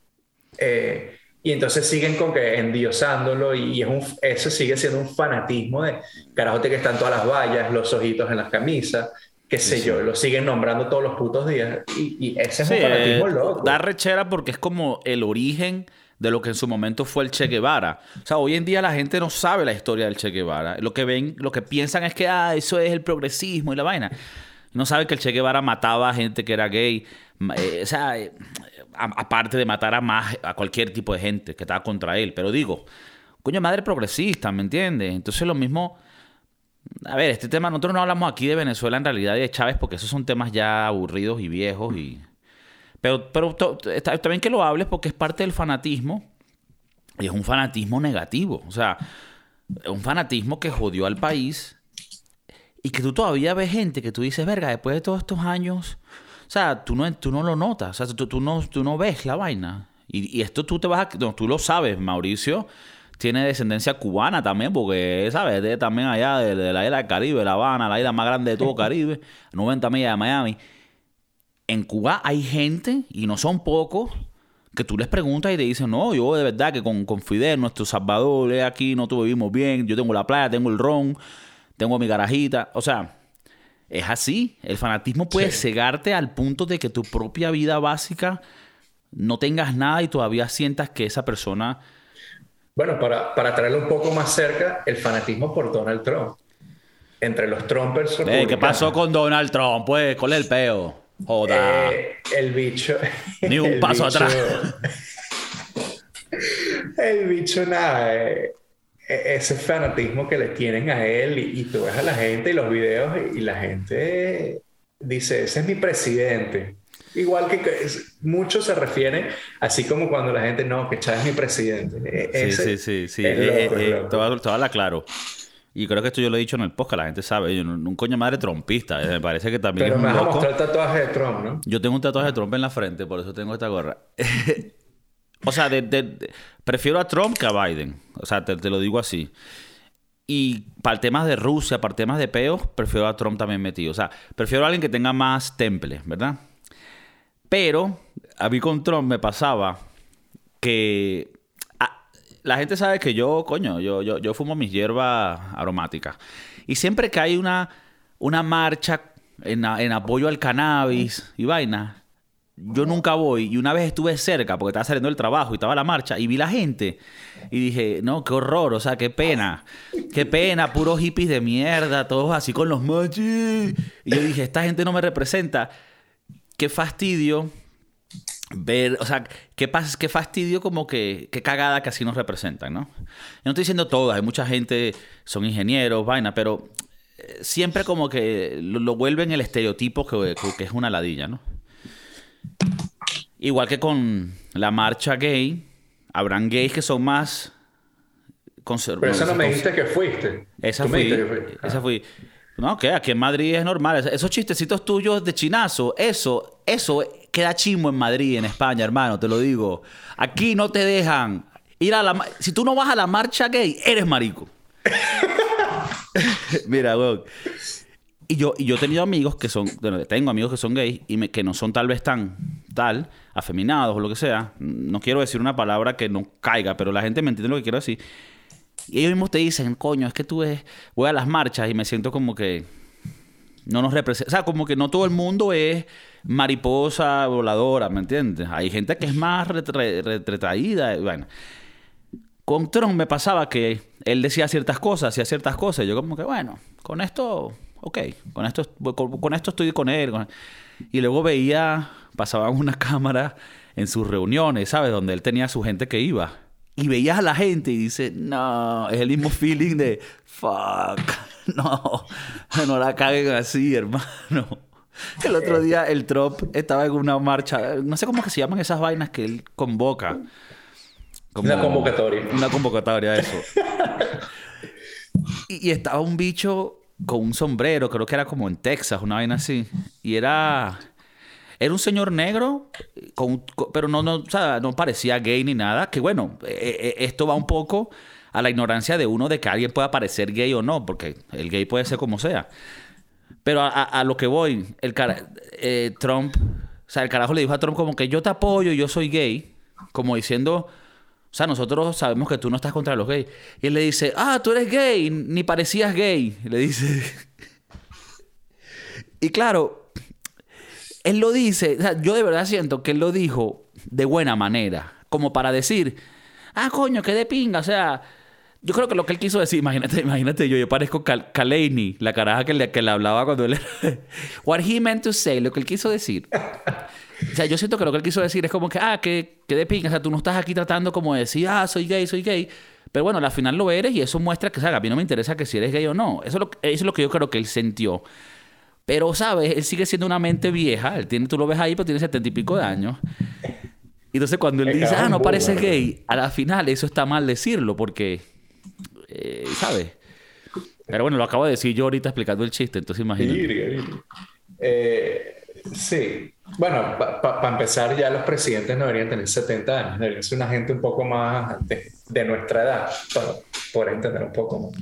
Eh, y entonces siguen con que endiosándolo y, es un, eso sigue siendo un fanatismo de carajo que están todas las vallas, los ojitos en las camisas. qué sé yo, lo siguen nombrando todos los putos días. Y, ese es un fanatismo eh, loco. Da rechera porque es como el origen de lo que en su momento fue el Che Guevara. O sea, hoy en día la gente no sabe la historia del Che Guevara. Lo que ven, lo que piensan es que ah, eso es el progresismo y la vaina. No saben que el Che Guevara mataba a gente que era gay. Eh, o sea, eh, aparte de matar a más a cualquier tipo de gente que estaba contra él. Pero digo, coño, madre progresista, ¿me entiendes? Entonces lo mismo. A ver, este tema, nosotros no hablamos aquí de Venezuela en realidad y de Chávez porque esos son temas ya aburridos y viejos y pero, pero está, bien que lo hables porque es parte del fanatismo y es un fanatismo negativo. O sea, un fanatismo que jodió al país y que tú todavía ves gente que tú dices, verga, después de todos estos años, sea, tú no, tú no lo notas, o sea, tú, tú, no, tú no ves la vaina. Y, y esto tú te vas a... No, tú lo sabes, Mauricio tiene descendencia cubana también, porque, ¿sabes? De, también allá de, de, la isla del Caribe, La Habana, la isla más grande de todo Caribe, 90 millas de Miami en Cuba hay gente, y no son pocos, que tú les preguntas y te dicen, no, yo de verdad que con, con Fidel, nuestro Salvador, aquí, nosotros vivimos bien, yo tengo la playa, tengo el ron, tengo mi garajita. O sea, es así. El fanatismo puede cegarte al punto de que tu propia vida básica no tengas nada y todavía sientas que esa persona... Bueno, para, para traerlo un poco más cerca, el fanatismo por Donald Trump. Entre los Trumpers... ¿Qué pasó con Donald Trump? Pues, ¿cuál es el peo? Joda. Eh, el bicho. Ni un paso atrás. El bicho, nada. Eh, ese fanatismo que le tienen a él y, tú ves a la gente y los videos y, la gente dice, ese es mi presidente. Igual que, muchos se refieren, así como cuando la gente, no, que Chávez es mi presidente. E, sí, sí, sí, sí. Eh, toda, la claro. Y creo que esto yo lo he dicho en el podcast, la gente sabe. Yo, un coño madre trompista. Eh, me parece que también Pero es un me vas a mostrar el tatuaje de Trump, ¿no? Yo tengo un tatuaje de Trump en la frente, por eso tengo esta gorra. o sea, prefiero a Trump que a Biden. O sea, te, lo digo así. Y para el tema de Rusia, para el tema de peos, prefiero a Trump también metido. O sea, prefiero a alguien que tenga más temple, ¿verdad? Pero a mí con Trump me pasaba que la gente sabe que yo, coño, yo, yo, yo fumo mis hierbas aromáticas. Y siempre que hay una, una marcha en, en apoyo al cannabis y vaina, yo nunca voy. Y una vez estuve cerca porque estaba saliendo del trabajo y estaba la marcha y vi la gente. Y dije, no, qué horror, o sea, qué pena. Qué pena, puros hippies de mierda, todos así con los machis. Y yo dije, esta gente no me representa. Qué fastidio ver, o sea, qué, qué fastidio como que, qué cagada que así nos representan, ¿no? Yo no estoy diciendo todas, hay mucha gente, son ingenieros, vaina, pero eh, siempre como que lo, vuelven el estereotipo que, que, es una ladilla, ¿no? Igual que con la marcha gay, habrán gays que son más conservadores. Pero esa no me dijiste que fuiste. Esa fui. Esa ah. fui. No, que aquí en Madrid es normal. Esos chistecitos tuyos de chinazo, eso, eso queda chimo en Madrid, en España, hermano, te lo digo. Aquí no te dejan ir a la... Si tú no vas a la marcha gay, eres marico. Mira, weón. Y yo, y yo he tenido amigos que son, tengo amigos que son gays y que no son tal vez tan, tal, afeminados o lo que sea. No quiero decir una palabra que no caiga, pero la gente me entiende lo que quiero decir. Y ellos mismos te dicen, coño, es que tú ves, voy a las marchas y me siento como que no nos representa. O sea, como que no todo el mundo es mariposa voladora, ¿me entiendes? Hay gente que es más retraída. Bueno, con Trump me pasaba que él decía ciertas cosas, hacía ciertas cosas. Y yo como que, bueno, con esto, ok, con esto, con, esto estoy con él. Y luego veía, pasaban una cámara en sus reuniones, ¿sabes? Donde él tenía a su gente que iba. Y veías a la gente y dices, no, es el mismo feeling de, fuck, no, no la caguen así, hermano. El otro día el Trop estaba en una marcha, no sé cómo que se llaman esas vainas que él convoca. una convocatoria. Una convocatoria, eso. y, estaba un bicho con un sombrero, creo que era como en Texas, una vaina así. Y era... Era un señor negro, con, pero no, no, no parecía gay ni nada. Que bueno, e, e, esto va un poco a la ignorancia de uno de que alguien pueda parecer gay o no, porque el gay puede ser como sea. Pero a, lo que voy, el eh, Trump, o sea, el carajo le dijo a Trump como que yo te apoyo, yo soy gay, como diciendo, o sea, nosotros sabemos que tú no estás contra los gays. Y él le dice, ah, tú eres gay, ni parecías gay. le dice. Y claro, él lo dice, o sea, yo de verdad siento que él lo dijo de buena manera, como para decir, ah, coño, qué de pinga, o sea, yo creo que lo que él quiso decir, imagínate, imagínate yo, yo parezco Cal la caraja que le, que le hablaba cuando él... What he meant to say, lo que él quiso decir. O sea, yo siento que lo que él quiso decir es como que, ah, que, que de pinga, o sea, tú no estás aquí tratando como de decir, ah, soy gay, soy gay. Pero bueno, al final lo eres y eso muestra que, o sea, a mí no me interesa que si eres gay o no. Eso es lo, eso es lo que yo creo que él sintió. Pero, ¿sabes? Él sigue siendo una mente vieja. Él tiene, tú lo ves ahí, pero tiene setenta y pico de años. Y entonces cuando él dice, ah, no parece gay, a la final eso está mal decirlo porque, eh, ¿sabes? Pero bueno, lo acabo de decir yo ahorita explicando el chiste, entonces imagínate. Eh, sí. Bueno, para empezar, ya los presidentes no deberían tener 70 años, deberían ser una gente un poco más de, nuestra edad, por entender un poco más.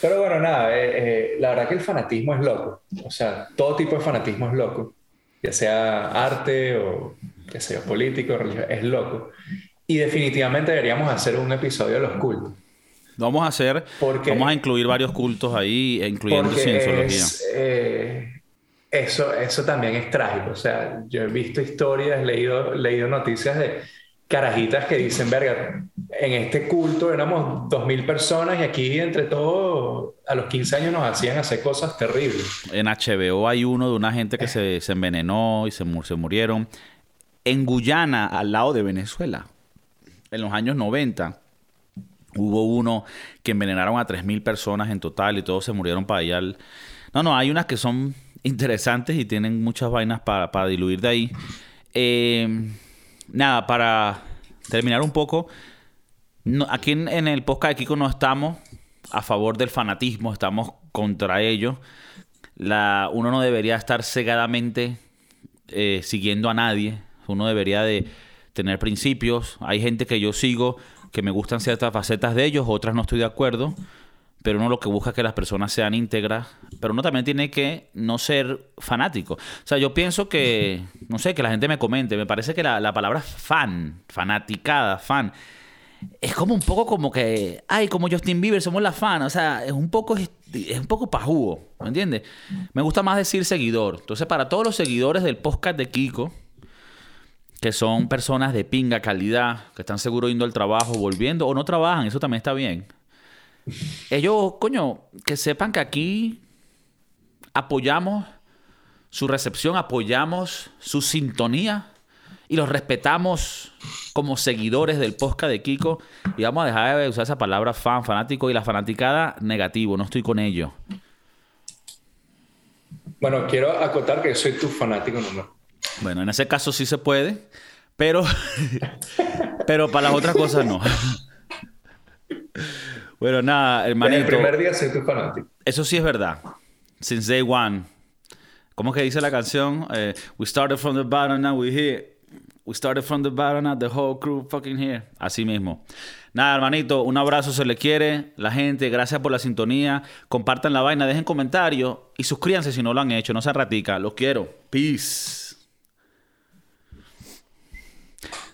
Pero bueno, nada, eh, eh, la verdad que el fanatismo es loco. O sea, todo tipo de fanatismo es loco. Ya sea arte o, ya sea político, religioso, es loco. Y definitivamente deberíamos hacer un episodio de los cultos. Vamos a hacer, vamos a incluir varios cultos ahí, incluyendo cienciología. Eh, eso, eso también es trágico. O sea, yo he visto historias, he leído, leído noticias de carajitas que dicen, verga, en este culto éramos 2.000 personas y aquí entre todos a los 15 años nos hacían hacer cosas terribles. En HBO hay uno de una gente que se, se envenenó y se, se murieron. En Guyana, al lado de Venezuela, en los años 90, hubo uno que envenenaron a 3.000 personas en total y todos se murieron para allá. No, no, hay unas que son interesantes y tienen muchas vainas para, diluir de ahí. Eh, nada, para terminar un poco, aquí en, el podcast de Kiko no estamos a favor del fanatismo, estamos contra ello. La, uno no debería estar cegadamente eh, siguiendo a nadie, uno debería de tener principios. Hay gente que yo sigo que me gustan ciertas facetas de ellos, otras no estoy de acuerdo pero uno lo que busca es que las personas sean íntegras, pero uno también tiene que no ser fanático. O sea, yo pienso que, no sé, que la gente me comente, me parece que la, palabra fan, fanaticada, fan, es como un poco como que, ay, como Justin Bieber, somos la fan, o sea, es un poco, es, un poco pajugo, ¿me entiendes? Me gusta más decir seguidor. Entonces, para todos los seguidores del podcast de Kiko, que son personas de pinga calidad, que están seguros yendo al trabajo, volviendo, o no trabajan, eso también está bien ellos, coño, que sepan que aquí apoyamos su recepción, apoyamos su sintonía y los respetamos como seguidores del podcast de Kiko. Y vamos a dejar de usar esa palabra fan, fanático y la fanaticada negativo. No estoy con ello. Bueno, quiero acotar que soy tu fanático no. Bueno, en ese caso sí se puede, pero, pero para las otras cosas no. Bueno, nada, hermanito. En el primer día soy tu fanático. Eso sí es verdad. Since day one. ¿Cómo que dice la canción? Eh, we started from the bottom, now we're here. We started from the bottom, now the whole crew fucking here. Así mismo. Nada, hermanito, un abrazo, se le quiere. La gente, gracias por la sintonía. Compartan la vaina, dejen comentarios y suscríbanse si no lo han hecho. No se ratica, los quiero. Peace.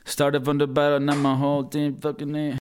Started from the bottom, now my whole team fucking here.